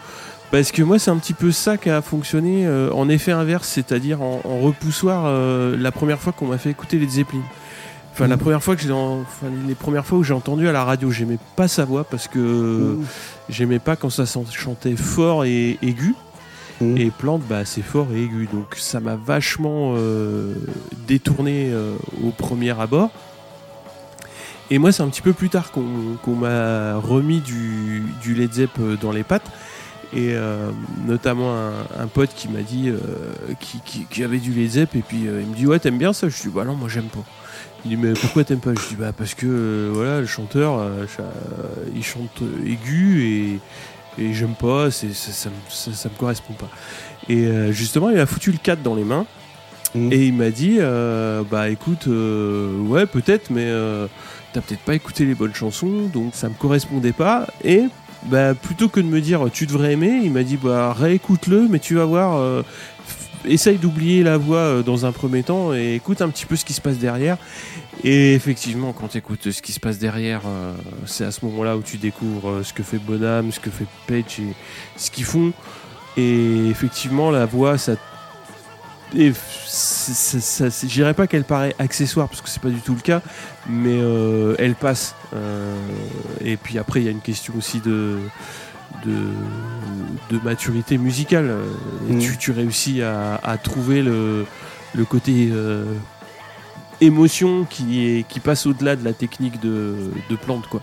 Parce que moi, c'est un petit peu ça qui a fonctionné euh, en effet inverse, c'est-à-dire en, en repoussoir euh, la première fois qu'on m'a fait écouter les Zeppelin. Enfin, la Mhm. première fois que j'ai, en- enfin, les premières fois où j'ai entendu à la radio, j'aimais pas sa voix parce que Mmh. j'aimais pas quand ça chantait fort et aigu. Mhm. Et Plante, bah, c'est fort et aigu. Donc ça m'a vachement euh, détourné au premier abord. Et moi, c'est un petit peu plus tard qu'on qu'on m'a remis du, du Led Zepp dans les pattes. Et euh, notamment un, un pote qui m'a dit euh, qui, qui- qui avait du Led Zepp et puis euh, il me dit ouais t'aimes bien ça? Je dis bah non moi j'aime pas. Il dit mais pourquoi t'aimes pas? Je dis bah parce que euh, voilà le chanteur euh, il chante aigu et, et j'aime pas c'est ça, ça, me- ça- ça me correspond pas. Et euh, justement il a foutu le 4 dans les mains. Mhm. et il m'a dit euh, bah écoute euh, ouais peut-être mais euh, t'as peut-être pas écouté les bonnes chansons donc ça me correspondait pas. Et bah plutôt que de me dire tu devrais aimer il m'a dit bah réécoute-le mais tu vas voir euh, essaye d'oublier la voix euh, dans un premier temps et écoute un petit peu ce qui se passe derrière. Et effectivement quand tu écoutes ce qui se passe derrière euh, c'est à ce moment-là où tu découvres euh, ce que fait Bonham ce que fait Page et ce qu'ils font. Et effectivement la voix ça et je dirais pas qu'elle paraît accessoire parce que c'est pas du tout le cas, mais euh, elle passe. Euh, et puis après, il y a une question aussi de de, de maturité musicale. Euh, Mm. tu, tu réussis à, à trouver le, le côté euh, émotion qui, est, qui passe au-delà de la technique de, de plante. Quoi.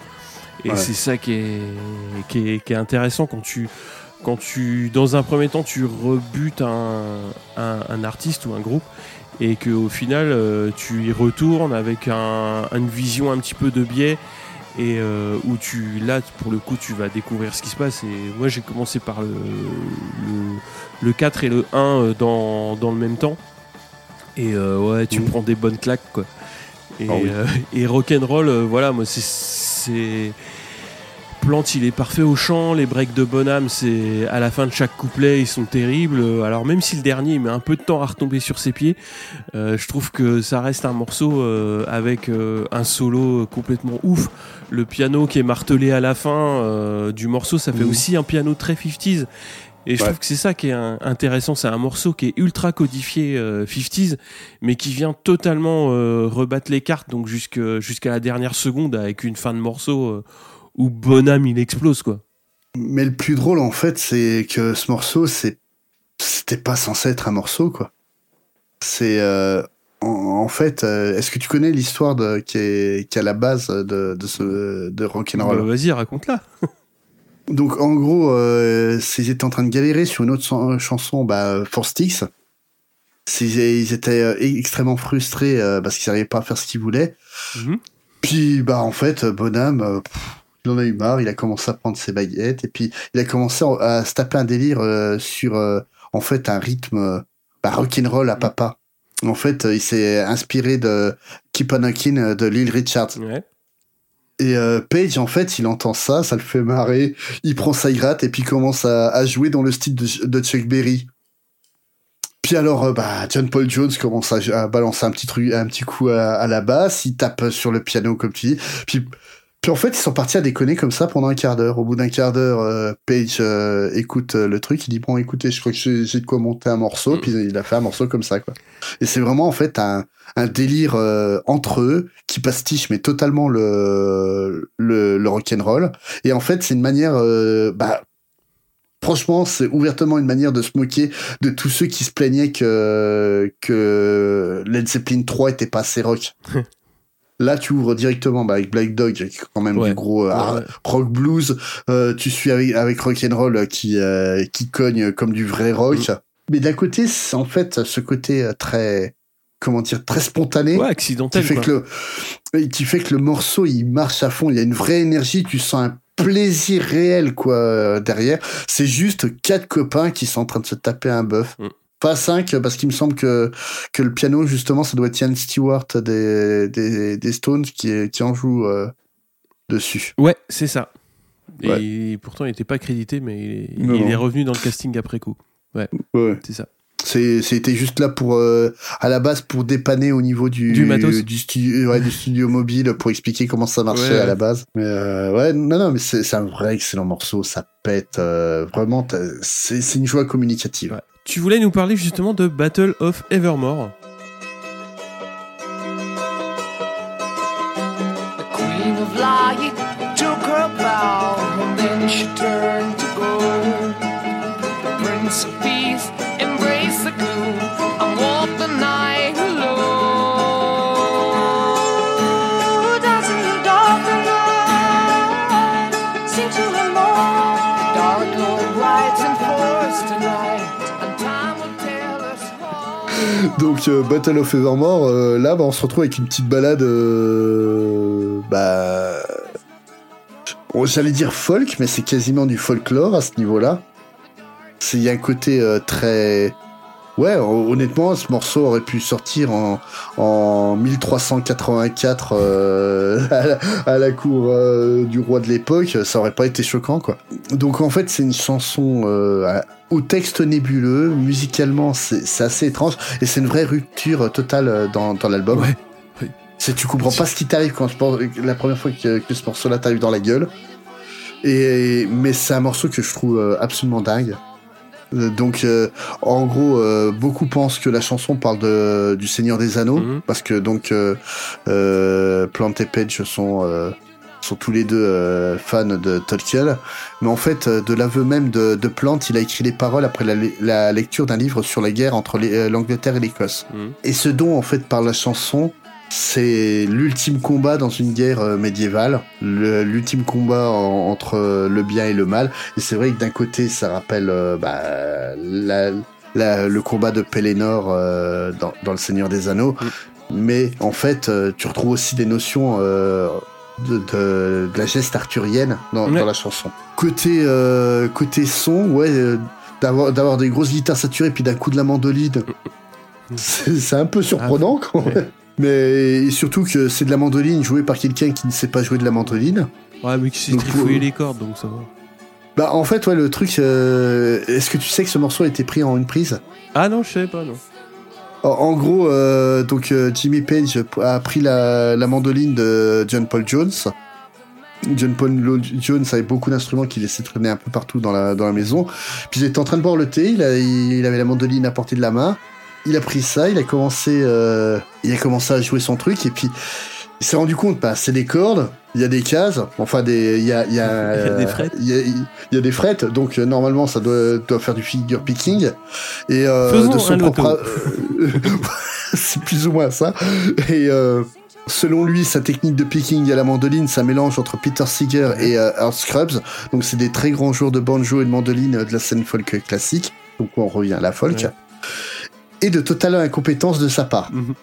Et Ouais. c'est ça qui est, qui, est, qui est intéressant quand tu, quand tu, dans un premier temps, tu rebutes un, un, un artiste ou un groupe et que au final, euh, tu y retournes avec un, une vision un petit peu de biais et euh, où tu, là, pour le coup, tu vas découvrir ce qui se passe. Et moi, j'ai commencé par le, le, le 4 et le 1 euh, dans, dans le même temps. Et euh, ouais, tu Mhm. prends des bonnes claques, quoi. Et, Ah oui. (laughs) et rock'n'roll, voilà, moi, c'est. Plante, il est parfait au chant. Les breaks de Bonham, c'est à la fin de chaque couplet, ils sont terribles. Alors même si le dernier il met un peu de temps à retomber sur ses pieds, euh, je trouve que ça reste un morceau euh, avec euh, un solo complètement ouf. Le piano qui est martelé à la fin du morceau, ça fait aussi un piano très 50s. Et je Ouais. trouve que c'est ça qui est intéressant. C'est un morceau qui est ultra codifié euh, 50s, mais qui vient totalement euh, rebattre les cartes, donc jusqu'à la dernière seconde avec une fin de morceau euh, où Bonham il explose quoi. Mais le plus drôle, en fait, c'est que ce morceau, c'est, c'était pas censé être un morceau, quoi. C'est, euh, en, en fait, euh, est-ce que tu connais l'histoire de, qui est, qui est à la base de, de ce, de Rock'n'Roll Bah, Vas-y, raconte-la. (laughs) Donc, en gros, euh, ils étaient en train de galérer sur une autre chan- chanson, bah, For Sticks. ils étaient euh, extrêmement frustrés parce qu'ils n'arrivaient pas à faire ce qu'ils voulaient. Mhm. Puis, bah, en fait, Bonham, pff, il en a eu marre, il a commencé à prendre ses baguettes, et puis il a commencé à se taper un délire euh, sur, euh, en fait, un rythme euh, bah, rock'n'roll à papa. En fait, il s'est inspiré de Keep on de Lil Richard. Ouais. Et euh, Page, en fait, il entend ça, ça le fait marrer, il prend sa gratte, et puis commence à, à jouer dans le style de, de Chuck Berry. Puis alors, euh, bah, John Paul Jones commence à, à balancer un petit truc, un petit coup à, à la basse, il tape sur le piano comme tu dis. Puis, puis en fait, ils sont partis à déconner comme ça pendant un quart d'heure. Au bout d'un quart d'heure, euh, Page euh, écoute euh, le truc, il dit bon, écoutez, je crois que j'ai de quoi monter un morceau. Mm. Puis il a fait un morceau comme ça, quoi. Et c'est vraiment en fait un, un délire euh, entre eux qui pastiche mais totalement le le, le rock'n'roll. Et en fait, c'est une manière, bah franchement, c'est ouvertement une manière de se moquer de tous ceux qui se plaignaient que, que Led Zeppelin 3 était pas assez rock. (laughs) Là, tu ouvres directement bah, avec Black Dog, qui est quand même Ouais. du gros euh, Ouais, rock blues. Euh, tu suis avec, avec Rock'n'Roll euh, qui, euh, qui cogne comme du vrai rock. Mm. Mais d'un côté, c'est en fait ce côté euh, très, comment dire, très spontané Ouais, qui accidentel. fait quoi. que le qui fait que le morceau il marche à fond il y a une vraie énergie tu sens un plaisir réel quoi derrière c'est juste quatre copains qui sont en train de se taper un bœuf Mm. Pas cinq parce qu'il me semble que que le piano justement ça doit être Ian Stewart des des, des Stones qui qui en joue euh, dessus Ouais, c'est ça. Et pourtant, il n'était pas crédité, mais il est, il Non, non. est revenu dans le casting après coup. ouais C'est ça. c'est c'était juste là pour euh, à la base pour dépanner au niveau du Du matos. du studio ouais, du studio mobile pour expliquer comment ça marchait Ouais, à la base mais euh, ouais non non mais c'est un vrai excellent morceau ça pète euh, vraiment c'est une joie communicative Ouais. Tu voulais nous parler justement de Battle of Evermore. Donc euh, Battle of Evermore euh, là bah, on se retrouve avec une petite balade euh, bah j'allais dire folk mais c'est quasiment du folklore à ce niveau là c'est il y a un côté très ouais hon- honnêtement ce morceau aurait pu sortir en, en 1384 euh, (laughs) à, la, à la cour euh, du roi de l'époque. Ça aurait pas été choquant quoi. Donc en fait c'est une chanson euh, au texte nébuleux. Musicalement c'est assez étrange et c'est une vraie rupture totale dans, dans l'album. Ouais. c'est tu comprends pas ce qui t'arrive quand la première fois que, que ce morceau là t'arrive dans la gueule. Et mais c'est un morceau que je trouve absolument dingue donc euh, en gros euh, beaucoup pensent que la chanson parle de du Seigneur des Anneaux Mhm. parce que donc euh, euh, Plant et Page sont euh, sont tous les deux euh, fans de Tolkien mais en fait euh, de l'aveu même de, de Plant il a écrit les paroles après la, la lecture d'un livre sur la guerre entre euh, l'Angleterre et l'Écosse Mhm. et ce dont en fait par la chanson, c'est l'ultime combat dans une guerre euh, médiévale, le- l'ultime combat en- entre euh, le bien et le mal. Et c'est vrai que d'un côté, ça rappelle euh, bah, la- la- le combat de euh, dans, dans Le Seigneur des Anneaux. Mais en fait, euh, tu retrouves aussi des notions euh, de, de- de la geste arthurienne dans, la chanson. Côté, côté son, ouais, d'avoir d'avoir des grosses guitares saturées puis d'un coup de la mandoline, c'est c'est un peu surprenant quand ouais. Mais surtout que c'est de la mandoline jouée par quelqu'un qui ne sait pas jouer de la mandoline. Ouais, mais qui s'est trifouillé pour- les cordes, donc ça va. Bah en fait ouais le truc, euh, est-ce que tu sais que ce morceau a été pris en une prise? Ah non, je savais pas, non. en, en gros donc donc euh, Jimmy Page a pris la, la mandoline de John Paul Jones. John Paul Jones avait beaucoup d'instruments qu'il laissait traîner un peu partout dans la, dans la maison. Puis il était en train de boire le thé, il, a- il avait la mandoline à portée de la main. Il a pris ça, il a commencé, euh, il a commencé à jouer son truc et puis il s'est rendu compte, bah, c'est des cordes, il y a des cases, enfin des, il y a, il y a, (laughs) Il y a des euh, frettes. il y a, il y a des frettes, donc euh, normalement ça doit, doit faire du figure picking et euh, Faisons de son un propre, euh, (laughs) c'est plus ou moins ça. Et euh, selon lui, sa technique de picking à la mandoline, ça mélange entre Peter Seeger et euh, Earl Scrubs. Donc c'est des très grands joueurs de banjo et de mandoline euh, de la scène folk classique. Donc on revient à la folk. Ouais. Et de totale incompétence de sa part. Mhm.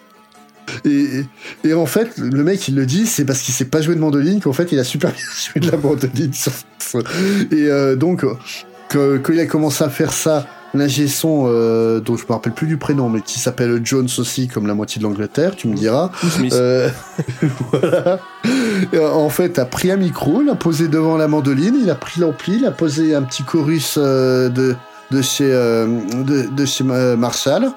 Et, et en fait, le mec, il le dit, c'est parce qu'il sait pas jouer de mandoline qu'en fait, il a super bien (laughs) joué de la mandoline. Et euh, donc, que- quand il a commencé à faire ça, l'ingé son, euh, dont je me rappelle plus du prénom, mais qui s'appelle Jones aussi, comme la moitié de l'Angleterre, tu me diras. Euh, (laughs) voilà. En fait, a pris un micro, l'a posé devant la mandoline, il a pris l'ampli, il a posé un petit chorus de, de chez, de, de chez Marshall.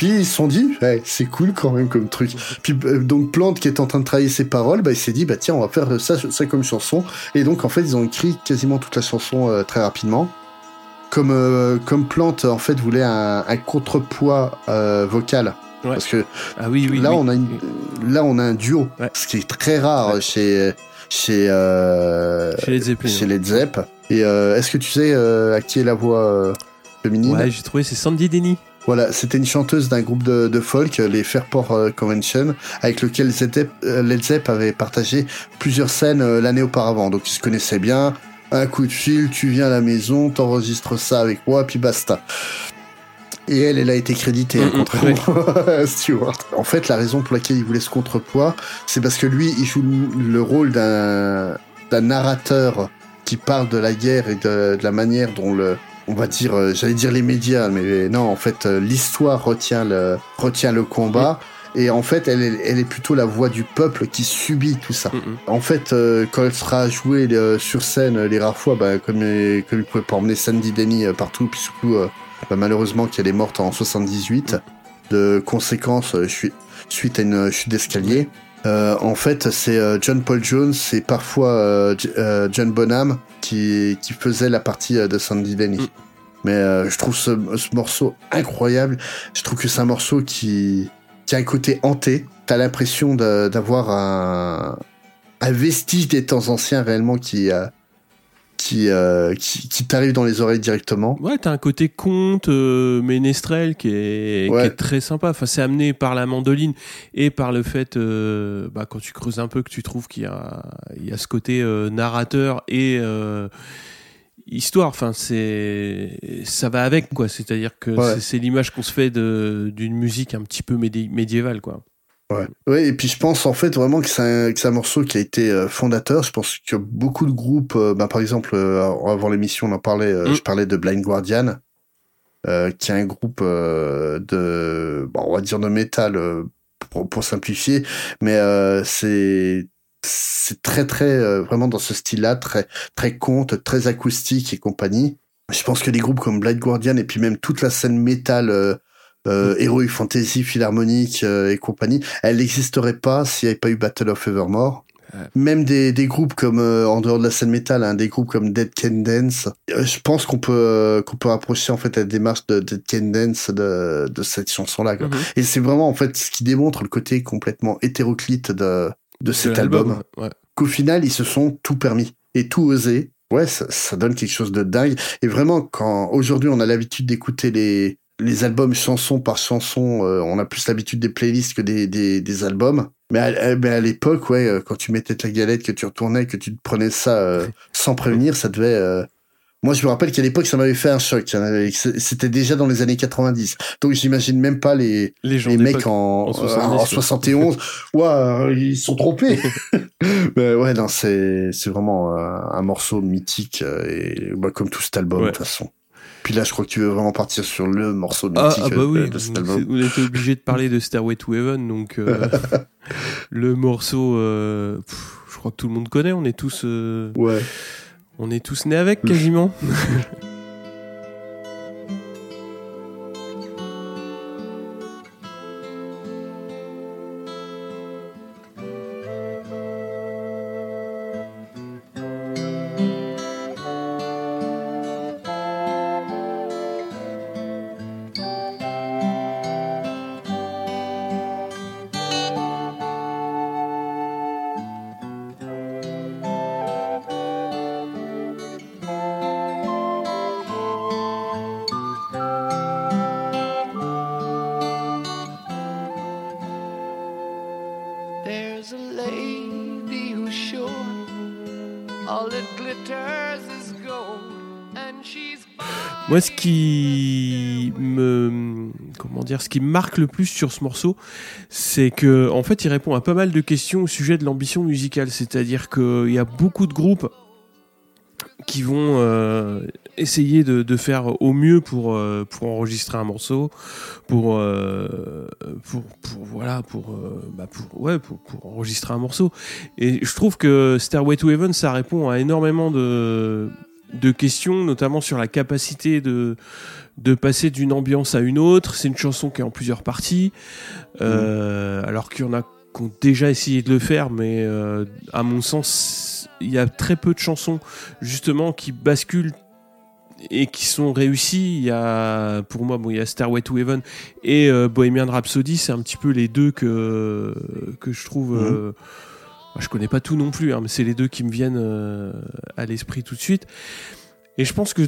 Puis ils se sont dit, c'est cool quand même comme truc. Puis euh, donc Plante qui est en train de travailler ses paroles, bah, il s'est dit, bah tiens, on va faire ça, ça comme chanson. Et donc en fait, ils ont écrit quasiment toute la chanson euh, très rapidement. Comme, euh, comme Plante en fait voulait un, un contrepoids euh, vocal. Ouais. Parce que ah oui, oui. là, oui. on a une, là, on a un duo, Ouais. ce qui est très rare Ouais. chez chez euh, Chez. Led Zepp. Et euh, est-ce que tu sais euh, à qui est la voix euh, féminine? Ouais, j'ai trouvé, c'est Sandy Denny. Voilà, c'était une chanteuse d'un groupe de, de folk, les Fairport euh, Convention, avec lequel Led Zepp, euh, Led Zepp avait partagé plusieurs scènes euh, l'année auparavant. Donc ils se connaissaient bien. Un coup de fil, tu viens à la maison, t'enregistres ça avec moi, puis basta. Et elle, elle a été créditée, Mm, hein, mm, contrairement (laughs) à Stewart. En fait, la raison pour laquelle il voulait ce contrepoids, c'est parce que lui, il joue le le rôle d'un d'un narrateur qui parle de la guerre et de, de la manière dont le, on va dire, euh, j'allais dire les médias, mais non, en fait, euh, l'histoire retient le, retient le combat. Et en fait, elle est, elle est plutôt la voix du peuple qui subit tout ça. Mm, mm. En fait, euh, quand elle sera jouée euh, sur scène les rares fois, bah, comme, euh, comme il pouvait pas emmener Sandy Denny partout, puis surtout, bah, malheureusement, qu'elle est morte en 78 de conséquences euh, chui- suite à une chute d'escalier. Euh, en fait, c'est euh, John Paul Jones et parfois euh, euh, John Bonham qui, qui faisait la partie de Sandy Denny. Mm. Mais euh, je trouve ce, ce morceau incroyable. Je trouve que c'est un morceau qui, qui a un côté hanté. T'as l'impression d'avoir un, un vestige des temps anciens réellement qui, euh, qui, euh, qui, qui t'arrive dans les oreilles directement. Ouais, t'as un côté conte, euh, ménestrel qui est, qui est très sympa. Enfin, c'est amené par la mandoline et par le fait, euh, bah, quand tu creuses un peu, que tu trouves qu'il y a, il y a ce côté euh, narrateur et euh, histoire. Enfin, c'est, ça va avec quoi. C'est-à-dire que Ouais. c'est, l'image qu'on se fait de, d'une musique un petit peu médi- médiévale, quoi. Ouais. ouais, et puis je pense en fait vraiment que c'est un, que c'est un morceau qui a été euh, fondateur. Je pense que beaucoup de groupes, euh, bah, par exemple, euh, avant l'émission, on en parlait, Mm. je parlais de Blind Guardian, qui est un groupe de, bon, on va dire de métal pour, pour simplifier, mais c'est c'est très très vraiment dans ce style-là, très très conte, très acoustique et compagnie. Je pense que des groupes comme Blind Guardian et puis même toute la scène métal euh, Heroic Fantasy, Philharmonic euh, et compagnie, elle n'existerait pas s'il n'y avait pas eu Battle of Evermore. Ouais. Même des, des groupes comme euh, en dehors de la scène métal, hein, des groupes comme Dead Can Dance, euh, je pense qu'on peut euh, qu'on peut rapprocher en fait la démarche de Dead Can Dance de, de cette chanson-là. quoi. Mhm. Et c'est vraiment en fait ce qui démontre le côté complètement hétéroclite de de cet De album l'album, ouais. qu'au final ils se sont tout permis et tout osé. Ouais, ça, ça donne quelque chose de dingue. Et vraiment, quand aujourd'hui on a l'habitude d'écouter les les albums chanson par chanson, euh, on a plus l'habitude des playlists que des des, des albums. Mais à, mais à l'époque, ouais, euh, quand tu mettais ta galette, que tu retournais, que tu te prenais ça euh, sans prévenir, ça devait. euh, Moi, je me rappelle qu'à l'époque, ça m'avait fait un choc. C'était déjà dans les années 90. Donc, j'imagine même pas les, Les gens les d'époque. mecs en, en euh, 70, en ouais. 71, ouais, ils sont trompés. (laughs) Mais ouais, non, c'est c'est vraiment un morceau mythique et bah, comme tout cet album Ouais. de toute façon. Puis là, je crois que tu veux vraiment partir sur le morceau Ah, mythique ah bah euh, oui, de cet album. on était obligé de parler de Stairway to Heaven, donc euh, (laughs) le morceau, euh, pff, je crois que tout le monde connaît, on est tous, euh, Ouais. on est tous nés avec quasiment. (laughs) Moi, ce qui me, comment dire, ce qui me marque le plus sur ce morceau, c'est que, en fait, il répond à pas mal de questions au sujet de l'ambition musicale. C'est-à-dire qu'il y a beaucoup de groupes qui vont euh, essayer de, faire au mieux pour euh, pour enregistrer un morceau, pour euh, pour, pour voilà pour, bah pour ouais pour, pour, enregistrer un morceau. Et je trouve que Stairway to Heaven ça répond à énormément de de questions, notamment sur la capacité de de passer d'une ambiance à une autre. C'est une chanson qui est en plusieurs parties, euh, alors qu'il y en a qui ont déjà essayé de le faire, mais euh, à mon sens, il y a très peu de chansons justement qui basculent et qui sont réussies. Il y a, pour moi, bon, il y a Stairway to Heaven et euh, Bohemian Rhapsody, c'est un petit peu les deux que que je trouve. Mhm. Je connais pas tout non plus, hein, mais c'est les deux qui me viennent euh, à l'esprit tout de suite. Et je pense que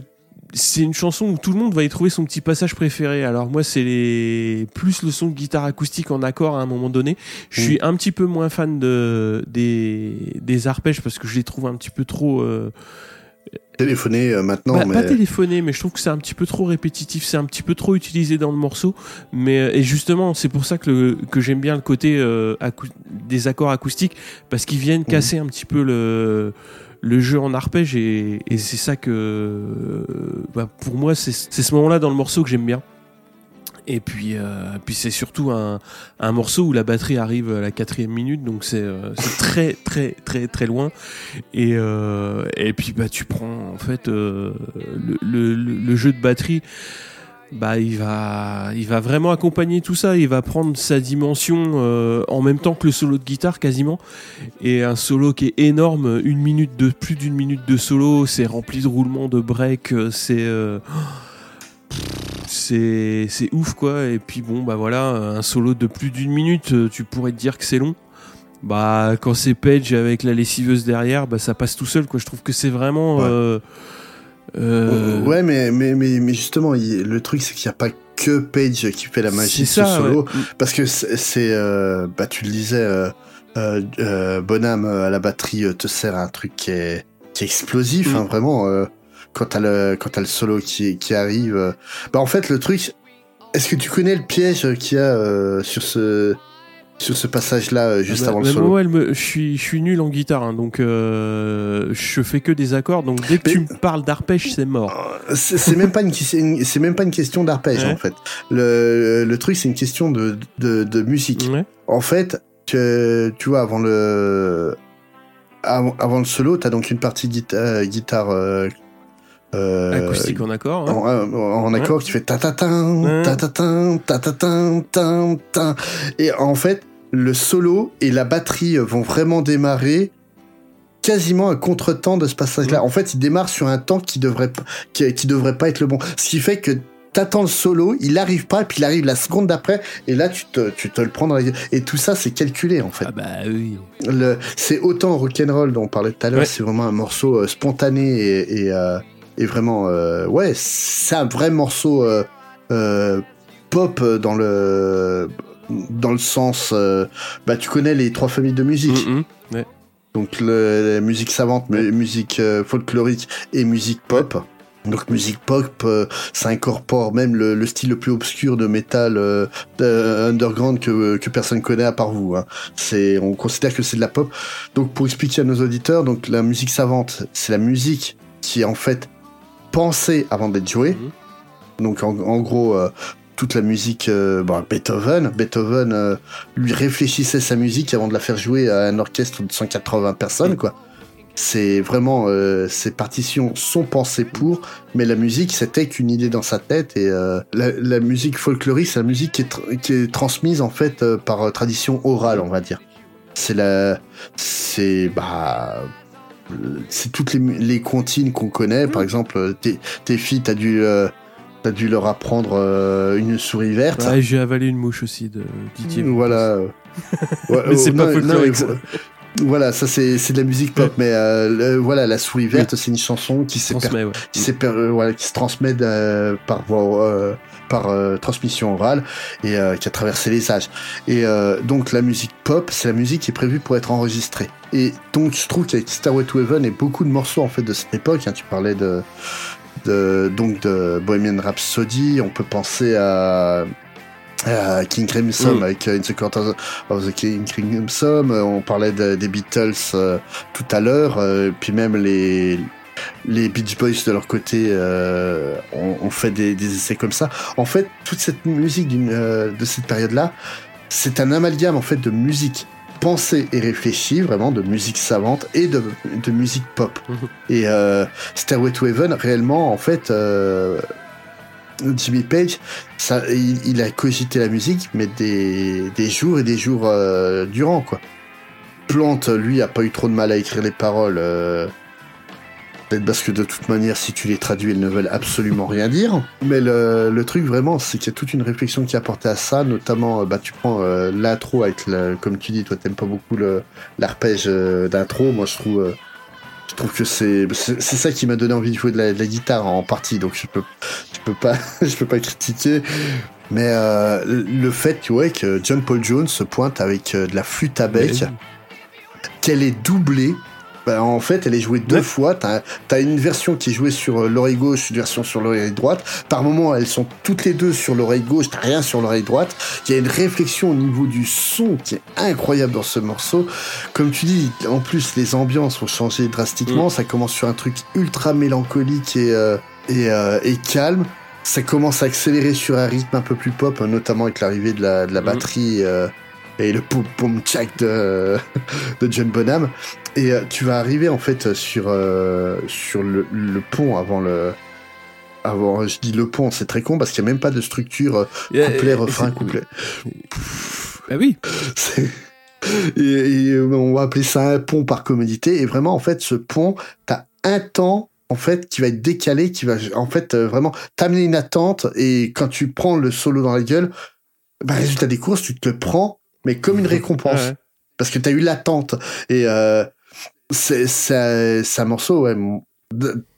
c'est une chanson où tout le monde va y trouver son petit passage préféré. Alors moi, c'est les plus le son de guitare acoustique en accord à un moment donné. Je suis un petit peu moins fan de des, des arpèges parce que je les trouve un petit peu trop euh, Téléphoner euh, maintenant, pas, mais pas téléphoné, mais je trouve que c'est un petit peu trop répétitif, c'est un petit peu trop utilisé dans le morceau. Mais euh, et justement, c'est pour ça que le, que j'aime bien le côté euh, des accords acoustiques parce qu'ils viennent casser un petit peu le le jeu en arpège et, et c'est ça que euh, bah, pour moi c'est c'est ce moment-là dans le morceau que j'aime bien. Et puis, euh, puis c'est surtout un, un morceau où la batterie arrive à la quatrième minute, donc c'est euh, très très très très loin. Et, euh, et puis bah tu prends en fait le, le, jeu de batterie, bah il va il va vraiment accompagner tout ça. Il va prendre sa dimension en même temps que le solo de guitare quasiment. Et un solo qui est énorme, une minute de plus d'une minute de solo, c'est rempli de roulements, de breaks, c'est c'est ouf quoi et puis bon bah voilà un solo de plus d'une minute euh, tu pourrais te dire que c'est long bah quand c'est Page avec la lessiveuse derrière bah ça passe tout seul quoi je trouve que c'est vraiment Ouais. euh, euh, ouais, mais mais mais mais justement, il- le truc c'est qu'il n'y a pas que Page qui fait la magie de ce solo, ouais. parce que c'est euh, bah tu le disais, Bonham à la batterie te sert à un truc qui est qui est explosif, Mm. hein, vraiment. Quand t'as le quand t'as le solo qui qui arrive, euh, bah en fait le truc, est-ce que tu connais le piège qu'il y a euh, sur ce sur ce passage-là euh, juste Ah bah, avant le solo moi, elle me- je suis je suis nul en guitare hein, donc euh, je fais que des accords donc dès que Mais- tu me parles d'arpège c'est mort C'est même pas une c'est une- c'est même pas une question d'arpège Ouais. en fait. Le le truc c'est une question de de, de musique. ouais. En fait, tu, tu vois, avant le, avant, avant le solo, t'as donc une partie guita- guitare euh, euh, acoustique en accord en, hein. en- en accord qui fait ta ta ta ta ta ta ta ta ta ta ta et en fait le solo et la batterie vont vraiment démarrer quasiment à contre-temps de ce passage-là. Ouais. En fait, il démarre sur un temps qui devrait qui, qui devrait pas être le bon. Ce qui fait que t'attends le solo, il arrive pas, puis il arrive la seconde d'après, et là tu te, tu te le prends dans la gueule. Et tout ça, c'est calculé en fait. ah bah oui Le, c'est autant rock'n'roll dont on parlait tout à l'heure, Ouais. c'est vraiment un morceau euh, spontané et, et, euh, et vraiment, euh, ouais, c'est un vrai morceau euh, euh, pop dans le dans le sens, bah tu connais les trois familles de musique, Mm, mm. donc le, la musique savante, mu- musique folklorique et musique pop. Donc musique pop, euh, ça incorpore même le, le style le plus obscur de métal euh, de- underground que, que personne connaît à part vous. Hein. C'est, on considère que c'est de la pop. Donc pour expliquer à nos auditeurs, donc la musique savante, c'est la musique qui en fait pensée avant d'être jouée. Donc en, en gros, euh, toute la musique, euh, bon, Beethoven, Beethoven euh, lui réfléchissait sa musique avant de la faire jouer à un orchestre de 180 personnes, quoi. C'est vraiment, euh, ces partitions sont pensées pour, mais la musique, c'était qu'une idée dans sa tête. Et euh, la, la musique folklorique, c'est la musique qui est, qui est transmise en fait euh, par euh, tradition orale, on va dire. C'est la, c'est bah, euh, c'est toutes les, les comptines qu'on connaît. Par exemple, euh, tes, tes filles, t'as dû, euh, dû leur apprendre euh, une souris verte. Ouais, j'ai avalé une mouche aussi de Didier Voilà. Ouais, (laughs) Mais c'est oh, pas non, folklorique, non, Voilà, ça c'est c'est de la musique pop, mais euh, le- voilà, la souris verte, c'est une chanson qui s'est ouais. qui, euh, voilà, qui se transmet euh, par voie, euh, par euh, transmission orale et euh, qui a traversé les âges. Et euh, donc la musique pop, c'est la musique qui est prévue pour être enregistrée. Et donc je trouve qu'avec Starway to Heaven et beaucoup de morceaux en fait de cette époque, hein, tu parlais de de, donc de Bohemian Rhapsody. On peut penser à, à King Crimson Mm. avec euh, In the Court of the, King Crimson. Euh, On parlait de- des Beatles euh, tout à l'heure. euh, puis même les les Beach Boys de leur côté euh, ont, ont fait des, des essais comme ça. En fait, toute cette musique euh, de cette période-là, c'est un amalgame en fait de musique pensée et réfléchie, vraiment de musique savante et de, de musique pop. Mhm. Et euh, Stairway to Heaven, réellement, en fait, euh, Jimmy Page, ça, il, a cogité la musique, mais des, des jours et des jours euh, durant, quoi. Plante, lui, a pas eu trop de mal à écrire les paroles. euh, Peut-être parce que de toute manière, si tu les traduis, elles ne veulent absolument rien dire. Mais le, le truc vraiment, c'est qu'il y a toute une réflexion qui est apportée à ça, notamment, euh, bah, tu prends l'intro avec, le, comme tu dis, toi, t'aimes pas beaucoup l'arpège d'intro. Moi, je trouve, je trouve que c'est, c'est ça qui m'a donné envie de jouer de la, de la guitare en partie. Donc, je peux, je peux pas, (laughs) je peux pas critiquer. Mais euh, le fait, tu vois, que John Paul Jones se pointe avec euh, de la flûte à bec, Ouais. qu'elle est doublée. Bah, en fait, elle est jouée deux Ouais. fois. T'as as une version qui est jouée sur euh, l'oreille gauche, une version sur l'oreille droite. Par moment, elles sont toutes les deux sur l'oreille gauche, t'as rien sur l'oreille droite. Il y a une réflexion au niveau du son qui est incroyable dans ce morceau. Comme tu dis, en plus, les ambiances ont changé drastiquement. Ça commence sur un truc ultra mélancolique et, euh, et, euh, et calme. Ça commence à accélérer sur un rythme un peu plus pop, hein, notamment avec l'arrivée de la, de la Mhm. batterie euh, et le poum poum tchak de, (laughs) de John Bonham. Et euh, tu vas arriver en fait sur euh, sur le, le pont avant le avant je dis le pont c'est très con parce qu'il n'y a même pas de structure euh, couplet refrain couplet. (laughs) Bah oui. C'est- et, et, on va appeler ça un pont par commodité. Et vraiment en fait ce pont t'as un temps en fait qui va être décalé qui va en fait euh, vraiment t'amener une attente. Et quand tu prends le solo dans la gueule bah résultat des courses tu te le prends mais comme une (laughs) récompense. Ouais. parce que t'as eu l'attente. Et euh, c'est un morceau ouais,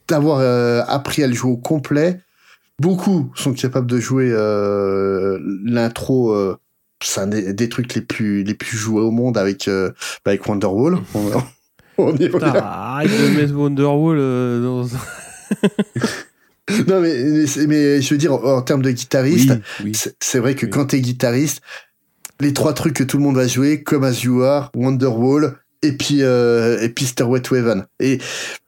d'avoir euh, appris à le jouer au complet beaucoup sont capables de jouer euh, l'intro euh, c'est un des, des trucs les plus les plus joués au monde avec bah, avec Wonderwall (laughs) on, on y Putain, arrête de mettre Wonderwall dans (laughs) non mais, mais mais je veux dire en, en termes de guitariste oui. c'est vrai que Oui. quand t'es guitariste, les trois trucs que tout le monde va jouer, comme As You Are, Wonderwall, et puis, euh, et puis Stairway to Heaven. Et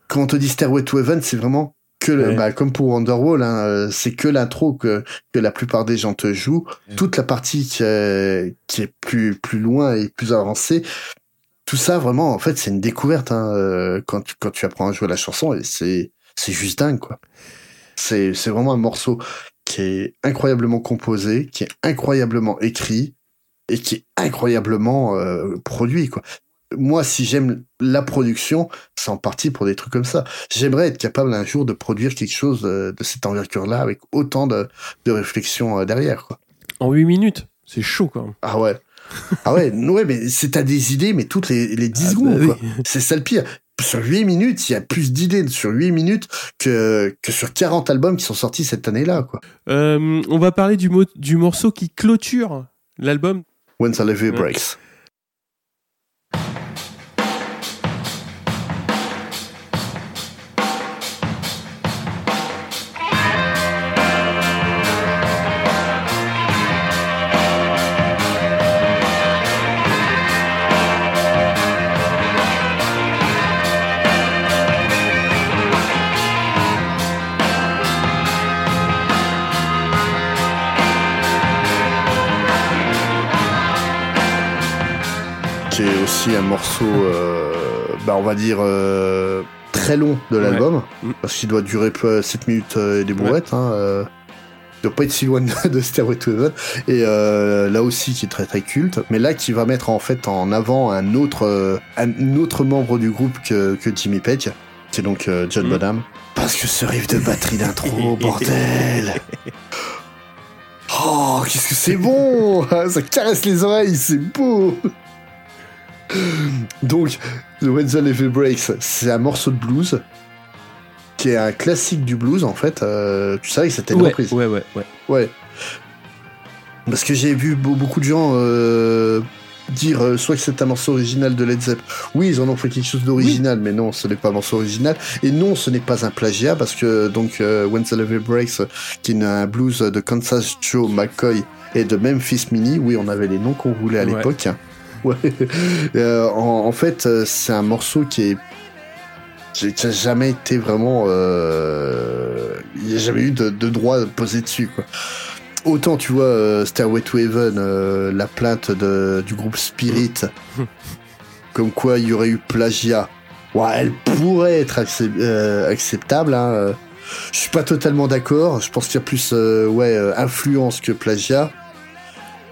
quand on te dit Stairway to Heaven, c'est vraiment que, le- Ouais. bah, comme pour Wonderwall, hein, euh, c'est que l'intro que, que la plupart des gens te jouent. Ouais. Toute la partie qui est, qui est plus, plus loin et plus avancée, tout ça, vraiment, en fait, c'est une découverte hein, euh, quand, tu, quand tu apprends à jouer la chanson, et c'est c'est juste dingue, quoi. C'est c'est vraiment un morceau qui est incroyablement composé, qui est incroyablement écrit et qui est incroyablement euh, produit quoi. Moi, si j'aime la production, c'est en partie pour des trucs comme ça. J'aimerais être capable un jour de produire quelque chose de, de cette envergure-là avec autant de, de réflexion euh, derrière quoi. En 8 minutes. C'est chaud quand même. Ah ouais. Ah ouais, (laughs) ouais, mais c'est t'as des idées, mais toutes les, les 10 Ah secondes, bah oui. (laughs) C'est ça le pire. Sur 8 minutes, il y a plus d'idées sur 8 minutes que, que sur 40 albums qui sont sortis cette année-là, quoi. Euh, on va parler du, du morceau qui clôture l'album. When the Ouais. Breaks. Aussi un morceau, euh, bah, on va dire, euh, très long de Ouais. l'album, Mm. parce qu'il doit durer peu- 7 minutes euh, et des brouettes. Hein, euh, il doit pas être si loin de, de Stairway to Heaven. Et euh, là aussi, qui est très très culte, mais là qui va mettre en fait en avant un autre, un autre membre du groupe que, que Jimmy Page, qui est donc euh, John Mm. Bonham. Parce que ce riff de batterie d'intro, (laughs) bordel Oh, qu'est-ce que c'est bon (laughs) Ça caresse les oreilles, c'est beau Donc, The When the Levy Breaks, c'est un morceau de blues qui est un classique du blues en fait. Euh, tu savais que c'était une Ouais, reprise. ouais, ouais, ouais. Ouais. Parce que j'ai vu beau- beaucoup de gens euh, dire euh, soit que c'est un morceau original de Led Zepp. Oui, ils en ont fait quelque chose d'original, mais non, ce n'est pas un morceau original. Et non, ce n'est pas un plagiat parce que donc When the Level Breaks, qui est un blues de Kansas Joe McCoy et de Memphis Mini. Oui, on avait les noms qu'on voulait à Ouais. l'époque. Ouais. Euh, en, en fait, euh, c'est un morceau qui est qui qui a jamais été vraiment euh, il n'y a jamais eu de, de droit posé dessus quoi. Autant tu vois euh, Stairway to Heaven la plainte de, du groupe Spirit. (laughs) Comme quoi il y aurait eu plagiat. Ouais, elle pourrait être accep- acceptable hein. je suis pas totalement d'accord. Je pense qu'il y a plus ouais influence que plagiat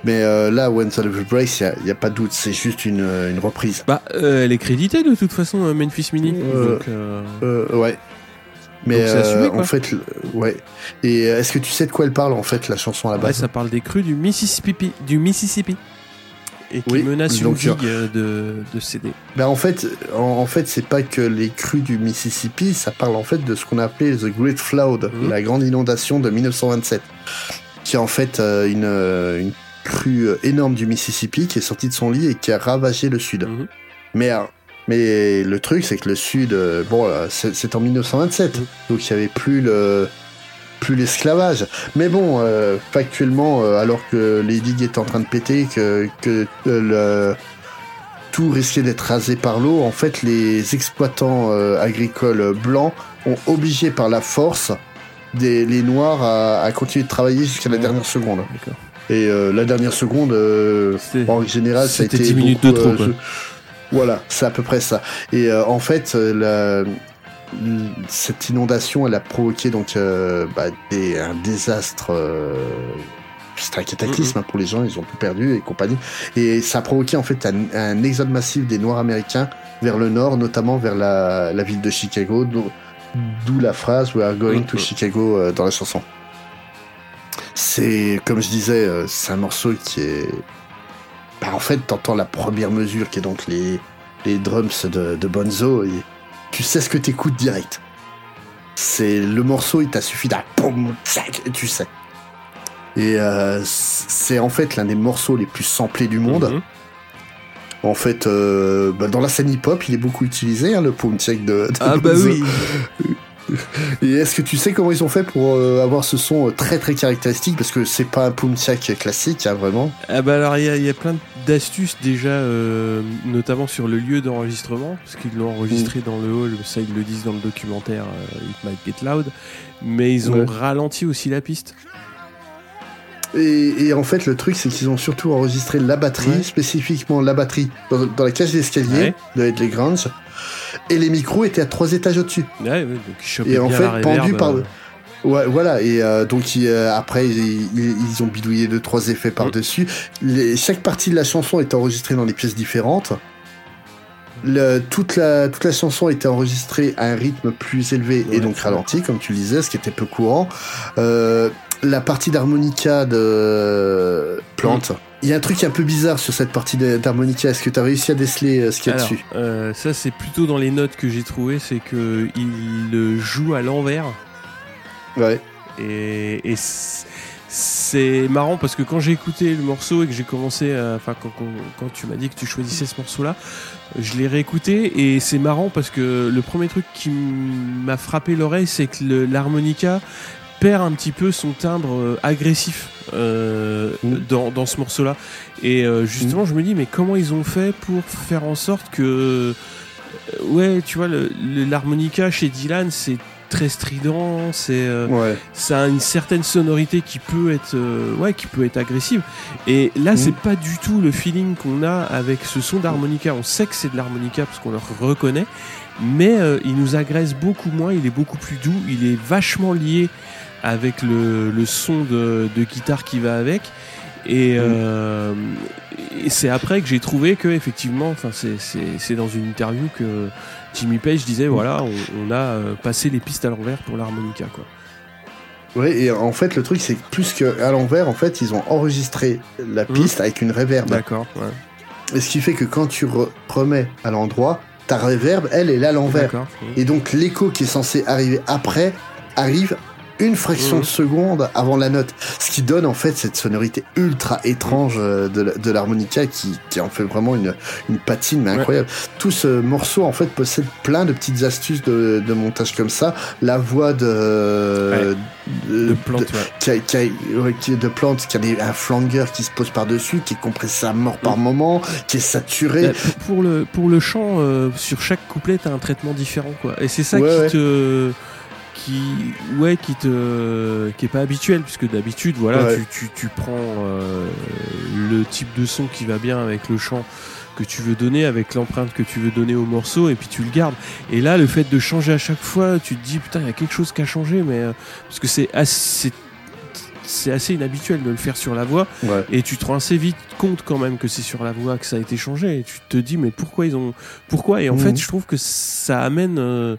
mais euh, là When the Level Breaks il n'y a, pas de doute c'est juste une, euh, une reprise Bah, euh, elle est créditée de toute façon, Memphis Mini. Donc, ouais. Mais Donc assumé, en fait, ouais. Et est-ce que tu sais de quoi elle parle en fait la chanson à la ouais, base? ça parle des crues du Mississippi, du Mississippi, et qui Oui, menace une digue de, de céder. Ben en fait, en, en fait, c'est pas que les crues du Mississippi, ça parle en fait de ce qu'on appelait the Great Flood, Mhm. la grande inondation de 1927, qui est en fait euh, une, une crue euh, énorme du Mississippi qui est sortie de son lit et qui a ravagé le sud. Mhm. Mais euh, mais le truc, c'est que le sud, euh, bon, c'est en 1927, Mhm. donc il y avait plus le plus l'esclavage. Mais bon, euh, factuellement, alors que les digues étaient en train de péter, que, que euh, le, tout risquait d'être rasé par l'eau, en fait, les exploitants euh, agricoles blancs ont obligé par la force des, les noirs à, à continuer de travailler jusqu'à la Ouais. dernière seconde. D'accord. Et euh, la dernière seconde, euh, C'était- en général, ça a c'était été 10 minutes de trop, euh, quoi. je- Voilà, c'est à peu près ça. Et en fait, la- cette inondation, elle a provoqué donc bah, des, un désastre. c'est un cataclysme pour les gens, ils ont tout perdu et compagnie. Et ça a provoqué en fait un, un exode massif des Noirs américains vers le nord, notamment vers la, la ville de Chicago, d'où la phrase We are going to. Chicago euh, dans la chanson. C'est, comme je disais, euh, c'est un morceau qui est. Bah, en fait, t'entends la première mesure qui est donc les, les drums de, de Bonzo et tu sais ce que t'écoutes direct. C'est le morceau, il t'a suffi d'un poum, tchac, et tu sais. Et euh, c'est en fait l'un des morceaux les plus samplés du monde. Mhm. En fait, euh, bah, dans la scène hip-hop, il est beaucoup utilisé, hein, le poum check de, de Ah bah oui. Et est-ce que tu sais comment ils ont fait pour euh, avoir ce son euh, très très caractéristique? Parce que c'est pas un poum check classique, hein, vraiment. Ah bah alors il y, a- il y a plein d'astuces déjà, euh, notamment sur le lieu d'enregistrement, parce qu'ils l'ont enregistré dans le hall, ça ils le disent dans le documentaire euh, It Might Get Loud, mais ils ont Ouais. ralenti aussi la piste. Et, et en fait, le truc, c'est qu'ils ont surtout enregistré la batterie, Ouais. spécifiquement la batterie, dans, dans la cage d'escalier Ouais. de Headley Grange. Et les micros étaient à trois étages au-dessus. Ouais, ouais, donc ils chopaient Et en fait, pendu par- euh, Ouais, voilà. Et euh, donc ils, euh, après, ils, ont bidouillé deux trois effets par dessus. Les, chaque partie de la chanson est enregistrée dans des pièces différentes. Le- toute la toute la chanson était enregistrée à un rythme plus élevé et donc ralenti, comme tu le disais, ce qui était peu courant. Euh, la partie d'harmonica de Plante. Il y a un truc un peu bizarre sur cette partie d'harmonica. Est-ce que tu as réussi à déceler euh, ce qu'il y a Alors, dessus? euh, ça c'est plutôt dans les notes que j'ai trouvé, c'est que il joue à l'envers Ouais. et, c'est marrant parce que quand j'ai écouté le morceau et que j'ai commencé, enfin quand, quand- quand tu m'as dit que tu choisissais ce morceau-là, je l'ai réécouté et c'est marrant parce que le premier truc qui m'a frappé l'oreille, c'est que l'harmonica perd un petit peu son timbre euh, agressif euh, Mm. dans, dans ce morceau-là. Et euh, justement, je me dis, mais comment ils ont fait pour faire en sorte que. euh, Ouais, tu vois, l'harmonica chez Dylan, c'est très strident, c'est. euh, Ouais. ça a une certaine sonorité qui peut être ouais qui peut être agressive et là Mhm. c'est pas du tout le feeling qu'on a avec ce son d'harmonica on sait que c'est de l'harmonica parce qu'on le reconnaît mais il nous agresse beaucoup moins il est beaucoup plus doux il est vachement lié avec le, le son de, de guitare qui va avec et, euh, et c'est après que j'ai trouvé que effectivement enfin c'est- dans une interview que Jimmy Page disait voilà on, on a euh, passé les pistes à l'envers pour l'harmonica quoi Ouais, et en fait, le truc, c'est que plus qu'à l'envers, en fait, ils ont enregistré la Mhm. piste avec une reverb. d'accord ouais. Et ce qui fait que quand tu re- remets à l'endroit, ta reverb, elle, est là à l'envers. Et donc, l'écho qui est censé arriver après arrive une fraction Mhm. de seconde avant la note, ce qui donne en fait cette sonorité ultra étrange euh, de, l'harmonica qui, qui en fait vraiment une, une patine mais Ouais. incroyable. Tout ce morceau en fait possède plein de petites astuces de, de montage comme ça. La voix de, de, de plantes, ouais. qui a, qui a- ouais, qui de a des- un flanger qui se pose par-dessus, qui est compressé à mort par moment, qui est saturé. Bah, pour, le, pour le chant, euh, sur chaque couplet, t'as un traitement différent, quoi. Et c'est ça Ouais, qui ouais. te. Qui, ouais, qui te. qui est pas habituel, puisque d'habitude, voilà, Ouais. tu, tu, tu prends euh, le type de son qui va bien avec le chant que tu veux donner, avec l'empreinte que tu veux donner au morceau, et puis tu le gardes. Et là, le fait de changer à chaque fois, tu te dis, putain, il y a quelque chose qui a changé, mais. euh, parce que c'est assez. C'est assez inhabituel de le faire sur la voix. Ouais. Et tu te rends assez vite compte quand même que c'est sur la voix que ça a été changé. Et tu te dis, mais pourquoi ils ont. Pourquoi? Et en Mhm. fait, je trouve que ça amène euh,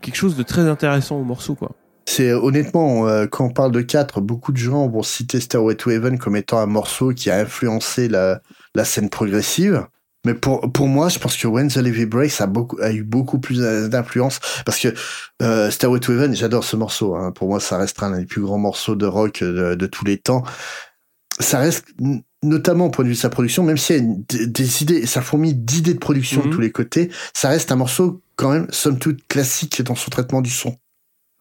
quelque chose de très intéressant au morceau, quoi. C'est honnêtement, euh, quand on parle de 4, beaucoup de gens vont citer Stairway to Heaven comme étant un morceau qui a influencé la, scène progressive. Mais pour, pour moi, je pense que When the Levy Breaks a, a eu beaucoup plus d'influence parce que euh, Stairway to Heaven, j'adore ce morceau. Hein. Pour moi, ça restera un des plus grands morceaux de rock de, de tous les temps. Ça reste, notamment au point de vue de sa production, même s'il y a une- des, idées, ça fourmille d'idées de production Mhm. de tous les côtés, ça reste un morceau quand même, somme toute, classique dans son traitement du son.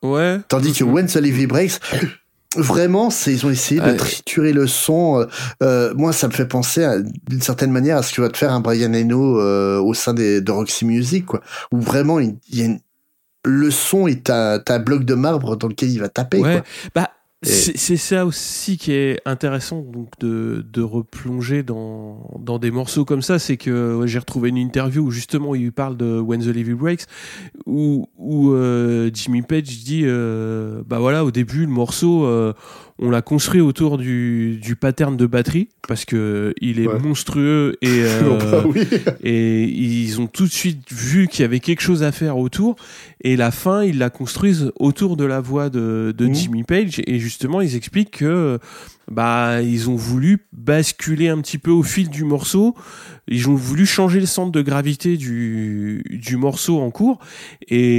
Ouais. Tandis que Mhm. When the Levy Breaks, (coughs) vraiment, c'est ils ont essayé de triturer le son. euh, euh, moi, ça me fait penser à- d'une certaine manière à ce que va te faire un Brian Eno euh, au sein des, de Roxy Music, quoi. Où vraiment, il il y a une- le son est ta bloc de marbre dans lequel il va taper, Ouais. quoi. Bah, c'est ça aussi qui est intéressant donc de, de replonger dans, dans des morceaux comme ça. C'est que ouais, j'ai retrouvé une interview où justement il parle de When the Levy Breaks, où, où euh, Jimmy Page dit euh, bah voilà, au début, le morceau, euh, on l'a construit autour du, du pattern de batterie parce que il est Ouais. monstrueux et, (laughs) Non, euh, bah oui. et ils ont tout de suite vu qu'il y avait quelque chose à faire autour et la fin ils la construisent autour de la voix de, de Mhm. Jimmy Page et justement ils expliquent que bah ils ont voulu basculer un petit peu au fil du morceau ils ont voulu changer le centre de gravité du, du morceau en cours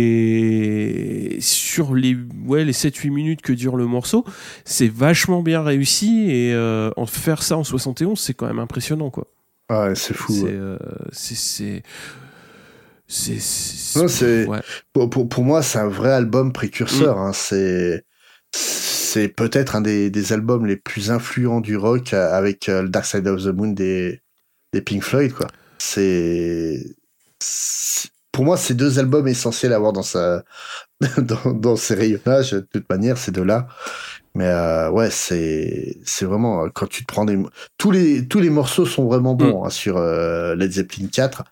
et sur les ouais les 7 8 minutes que dure le morceau c'est vachement bien réussi et euh, en faire ça en 71 c'est quand même impressionnant quoi Ah ouais, c'est fou. c'est ouais. euh, c'est c'est c'est c'est- c'est- ouais. Pour, pour, pour moi, c'est un vrai album précurseur. Hein. C'est c'est peut-être un des, des albums les plus influents du rock euh, avec euh, le Dark Side of the Moon des, des Pink Floyd. quoi. C'est c'est- pour moi, c'est deux albums essentiels à avoir dans sa (laughs) dans, dans ses rayonnages. De toute manière, ces deux-là. Mais euh, ouais, c'est c'est vraiment euh, quand tu te prends des tous les tous les morceaux sont vraiment bons hein, sur euh, Led Zeppelin 4.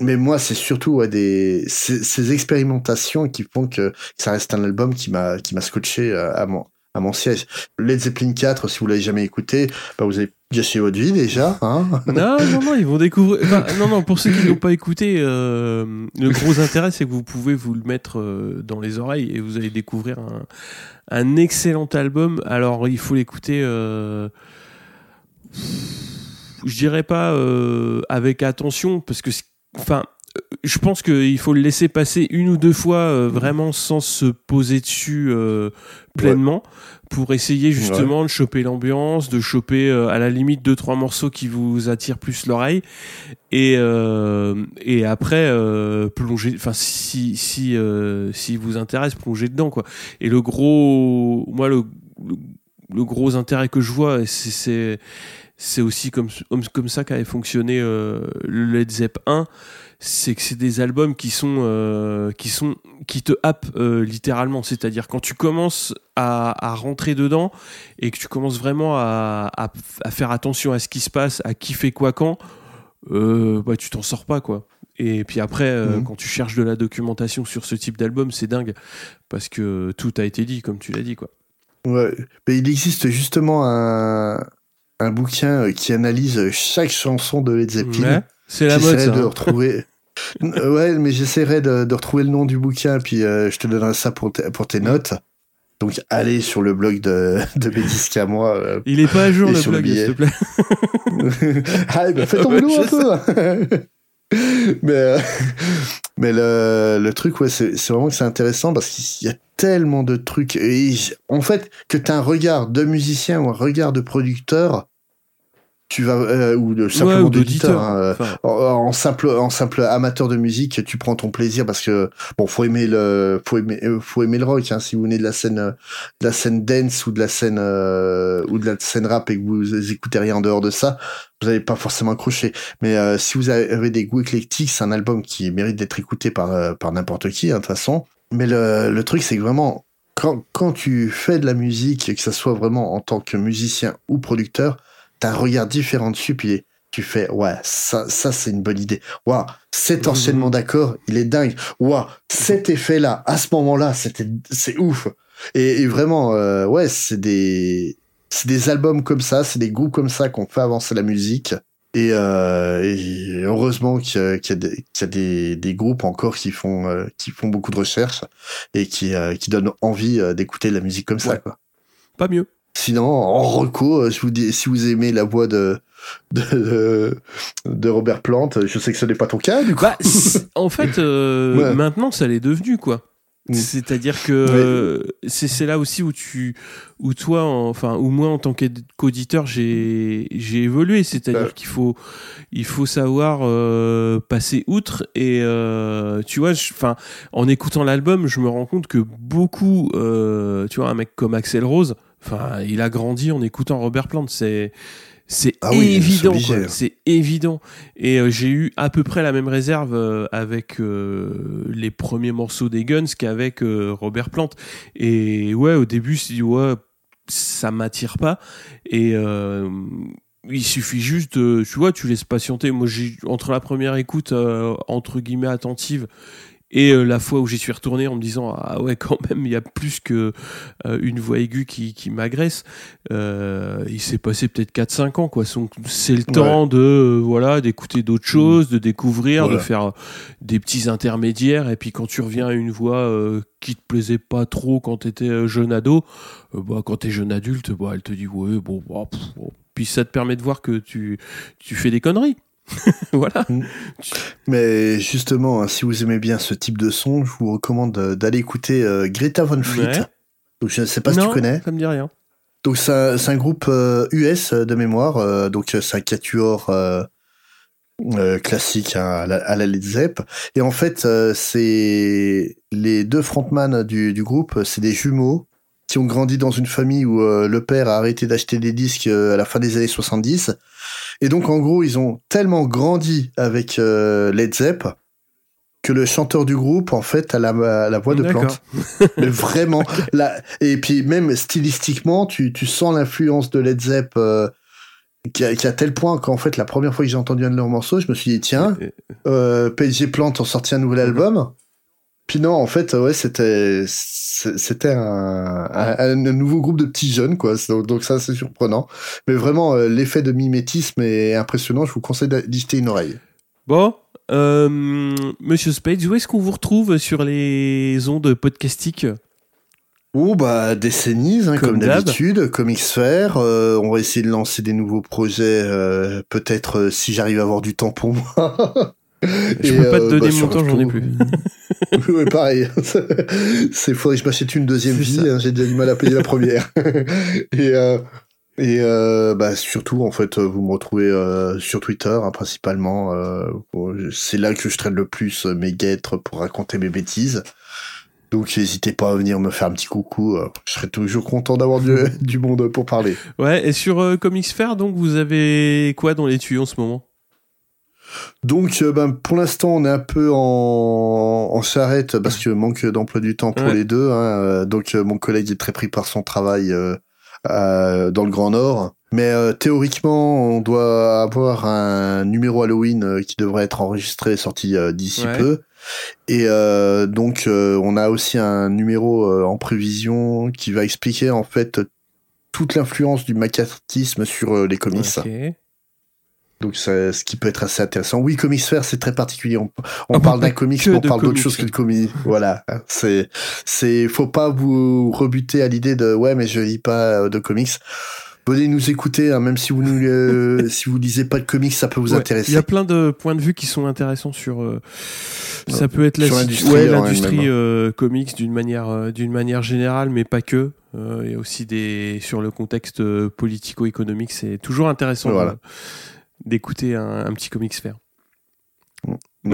Mais moi, c'est surtout ouais, des ces, expérimentations qui font que ça reste un album qui m'a qui m'a scotché euh, à mon à mon siège. Led Zeppelin 4, si vous l'avez jamais écouté, bah vous avez gâché votre vie déjà. Hein Non, non, non, ils vont découvrir. non, non, pour ceux qui n'ont pas écouté, euh, le gros intérêt, c'est que vous pouvez vous le mettre euh, dans les oreilles et vous allez découvrir un, un excellent album. Alors, il faut l'écouter. Euh, je dirais pas avec attention, parce que, c'est- enfin, euh, je pense qu'il faut le laisser passer une ou deux fois euh, vraiment sans se poser dessus euh, pleinement pour essayer justement de choper l'ambiance, de choper euh, à la limite deux trois morceaux qui vous attirent plus l'oreille. Et euh, et après euh, plonger enfin si si euh, si vous intéresse plonger dedans quoi. Et le gros moi le, le, le gros intérêt que je vois c'est c'est aussi comme comme, ça qu'avait fonctionné euh, le Led Zepp 1 c'est que c'est des albums qui sont euh, qui sont qui te happent euh, littéralement. C'est-à-dire quand tu commences à, à rentrer dedans et que tu commences vraiment à, à, à faire attention à ce qui se passe à qui fait quoi quand euh, bah tu t'en sors pas quoi. Et puis après Mhm. quand tu cherches de la documentation sur ce type d'album c'est dingue. Parce que tout a été dit comme tu l'as dit quoi. Ouais. Mais il existe justement un un bouquin euh, qui analyse chaque chanson de Led Zeppelin. Ouais, c'est la mode J'essaierai ça, de hein. retrouver. (laughs) Ouais, mais j'essaierai de, de retrouver le nom du bouquin, puis euh, je te donnerai ça pour, tes- pour tes notes. Donc, allez sur le blog de, (laughs) de Bédisque à moi. euh. il est pas à jour le blog s'il te plaît (laughs) ah, bah, fais ton boulot un peu. (laughs) mais euh, (laughs) mais le, le truc, ouais, c'est c'est vraiment que c'est intéressant parce qu'il y a tellement de trucs. Et en fait, que tu un regard de musicien ou un regard de producteur, tu vas euh, ou de simplement ou d'auditeur hein, euh, enfin. en, en simple en simple amateur de musique tu prends ton plaisir parce que bon faut aimer le faut aimer euh, faut aimer le rock hein, si vous venez de la scène de la scène dance ou de la scène euh, ou de la scène rap et que vous écoutez rien en dehors de ça vous n'allez pas forcément accrocher mais euh, si vous avez des goûts éclectiques c'est un album qui mérite d'être écouté par euh, par n'importe qui hein, de toute façon mais le le truc c'est que vraiment quand quand tu fais de la musique et que ça soit vraiment en tant que musicien ou producteur t'as un regard différent dessus, puis tu fais, ouais, ça, ça c'est une bonne idée. Waouh, cet Mhm. enchaînement d'accords, il est dingue. Waouh, cet effet-là, à ce moment-là, c'était, c'est ouf. Et, et vraiment, euh, ouais, c'est des, c'est des albums comme ça, c'est des goûts comme ça qu'on fait avancer la musique. Et, euh, et heureusement qu'il y a, qu'il y a, des, y a des, des groupes encore qui font, euh, qui font beaucoup de recherches et qui, euh, qui donnent envie d'écouter de la musique comme ça, quoi. Pas mieux. Sinon, en reco, euh, je vous dis, si vous aimez la voix de, de, de, Robert Plante, je sais que ce n'est pas ton cas, du coup. Bah, en fait, euh, (laughs) Ouais. maintenant, ça l'est devenu, quoi. Mm. C'est-à-dire que c'est là aussi où tu, où toi, en- enfin, ou moi en tant qu'aud- qu'auditeur, j'ai j'ai évolué. C'est-à-dire Ouais. qu'il faut, il faut savoir euh, passer outre. Et euh, tu vois, enfin, en écoutant l'album, je me rends compte que beaucoup, tu vois, un mec comme Axel Rose, enfin, il a grandi en écoutant Robert Plant. C'est c'est Ah oui, évident, c'est quoi. C'est évident. Et euh, j'ai eu à peu près la même réserve euh, avec euh, les premiers morceaux des Guns qu'avec euh, Robert Plant. Et ouais, au début, je dit, ouais, ça m'attire pas. Et euh, il suffit juste de, tu vois, tu laisses patienter. Moi, j'ai entre la première écoute euh, entre guillemets attentive et euh, la fois où j'y suis retourné en me disant ah ouais (laughs) quand même il y a plus que euh, une voix aiguë qui, qui m'agresse euh, il s'est passé peut-être 4-5 ans quoi. Donc, c'est le temps de euh, voilà d'écouter d'autres choses de découvrir Voilà. de faire des petits intermédiaires. Et puis quand tu reviens à une voix euh, qui te plaisait pas trop quand t'étais jeune ado bah, quand t'es jeune adulte bah, elle te dit ouais bon, bah, pff, bon. puis ça te permet de voir que tu tu fais des conneries (laughs) voilà Mais justement, hein, si vous aimez bien ce type de son, je vous recommande euh, d'aller écouter euh, Greta Von Fleet. Ouais. Donc, je ne sais pas si tu connais. ça me dit rien Donc, c'est un, groupe euh, US euh, de mémoire. euh, donc, euh, c'est un quatuor euh, euh, classique hein, à, la, à la Led Zepp. Et en fait, euh, c'est les deux frontman du, du groupe, c'est des jumeaux qui ont grandi dans une famille où euh, le père a arrêté d'acheter des disques euh, à la fin des années 70. Et donc, en gros, ils ont tellement grandi avec euh, Led Zepp que le chanteur du groupe, en fait, a la, a la voix de plante. (laughs) Mais vraiment. là et puis, même stylistiquement, tu, tu sens l'influence de Led Zepp euh, qui, a, qui a tel point qu'en fait, la première fois que j'ai entendu un de leurs morceaux, je me suis dit, tiens, euh, PSG Plante ont sorti un nouvel album. Puis non, en fait, ouais, c'était c'était un, un, un nouveau groupe de petits jeunes, quoi. Donc, donc ça, c'est surprenant. Mais vraiment, euh, l'effet de mimétisme est impressionnant. Je vous conseille d'y jeter une oreille. Bon, euh, Monsieur Spades, où est-ce qu'on vous retrouve sur les ondes podcastiques? Oh bah décennies, hein, Comme comme, d'hab. d'habitude, Comics Fair. euh, on va essayer de lancer des nouveaux projets, euh, peut-être euh, si j'arrive à avoir du temps pour moi. (laughs) Je Et, peux pas te euh, donner bah, mon temps, j'en ai plus. (laughs) ouais, pareil. (laughs) C'est faudrait que je m'achète une deuxième vie. hein, J'ai déjà du mal à payer la première. (laughs) et euh, et euh, bah surtout en fait, vous me retrouvez euh, sur Twitter hein, principalement. c'est là que je traîne le plus mes guêtres pour raconter mes bêtises. Donc n'hésitez pas à venir me faire un petit coucou. Je serai toujours content d'avoir du, du monde pour parler. Ouais, et sur Comics Fair, donc, vous avez quoi dans les tuyaux en ce moment? Donc, euh, ben, pour l'instant, on est un peu en, en charrette parce que manque d'emploi du temps pour Ouais. les deux. hein. Euh, Donc, euh, mon collègue est très pris par son travail euh, euh, dans le Grand Nord. Mais euh, théoriquement, on doit avoir un numéro Halloween qui devrait être enregistré et sorti d'ici Ouais. peu. Et donc, on a aussi un numéro en prévision qui va expliquer en fait toute l'influence du macartisme sur les comics. Donc, ça, ce qui peut être assez intéressant. Oui, Comics Fair, c'est très particulier. On, on On parle d'un comics, mais on parle d'autre chose que de comics. voilà. C'est, c'est, faut pas vous rebuter à l'idée de, ouais, mais je lis pas euh, de comics. venez nous écouter, hein, même si vous nous, euh, (laughs) si vous lisez pas de comics, ça peut vous Ouais, intéresser. Il y a plein de points de vue qui sont intéressants sur. euh, ça peut être l'industrie ouais, hein. euh, comics d'une manière d'une manière générale, mais pas que. Il y a aussi des sur le contexte politico-économique. C'est toujours intéressant Voilà. D'écouter un, un petit comics faire.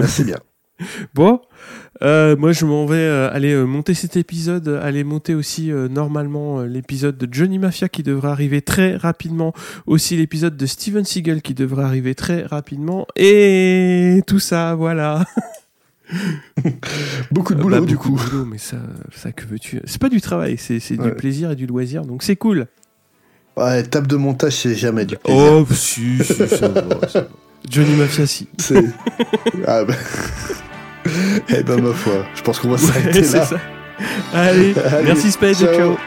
C'est bien. (laughs) Bon, euh, moi je m'en vais euh, aller euh, monter cet épisode, aller monter aussi euh, normalement l'épisode de Johnny Mafia qui devrait arriver très rapidement, aussi l'épisode de Steven Seagal qui devrait arriver très rapidement, et tout ça, voilà. (laughs) Beaucoup de boulot, bah, du coup. de boulot, mais ça, ça que veux-tu? C'est pas du travail, c'est du plaisir et du loisir, donc c'est cool. Ouais, table de montage, c'est jamais du plaisir. Oh, si, si, ça va, ça va. Johnny Mafia, si. C'est... ah bah... eh ben, ma foi, je pense qu'on va Ouais, s'arrêter c'est là. ça. Allez, Allez, merci Spade, ciao. ciao.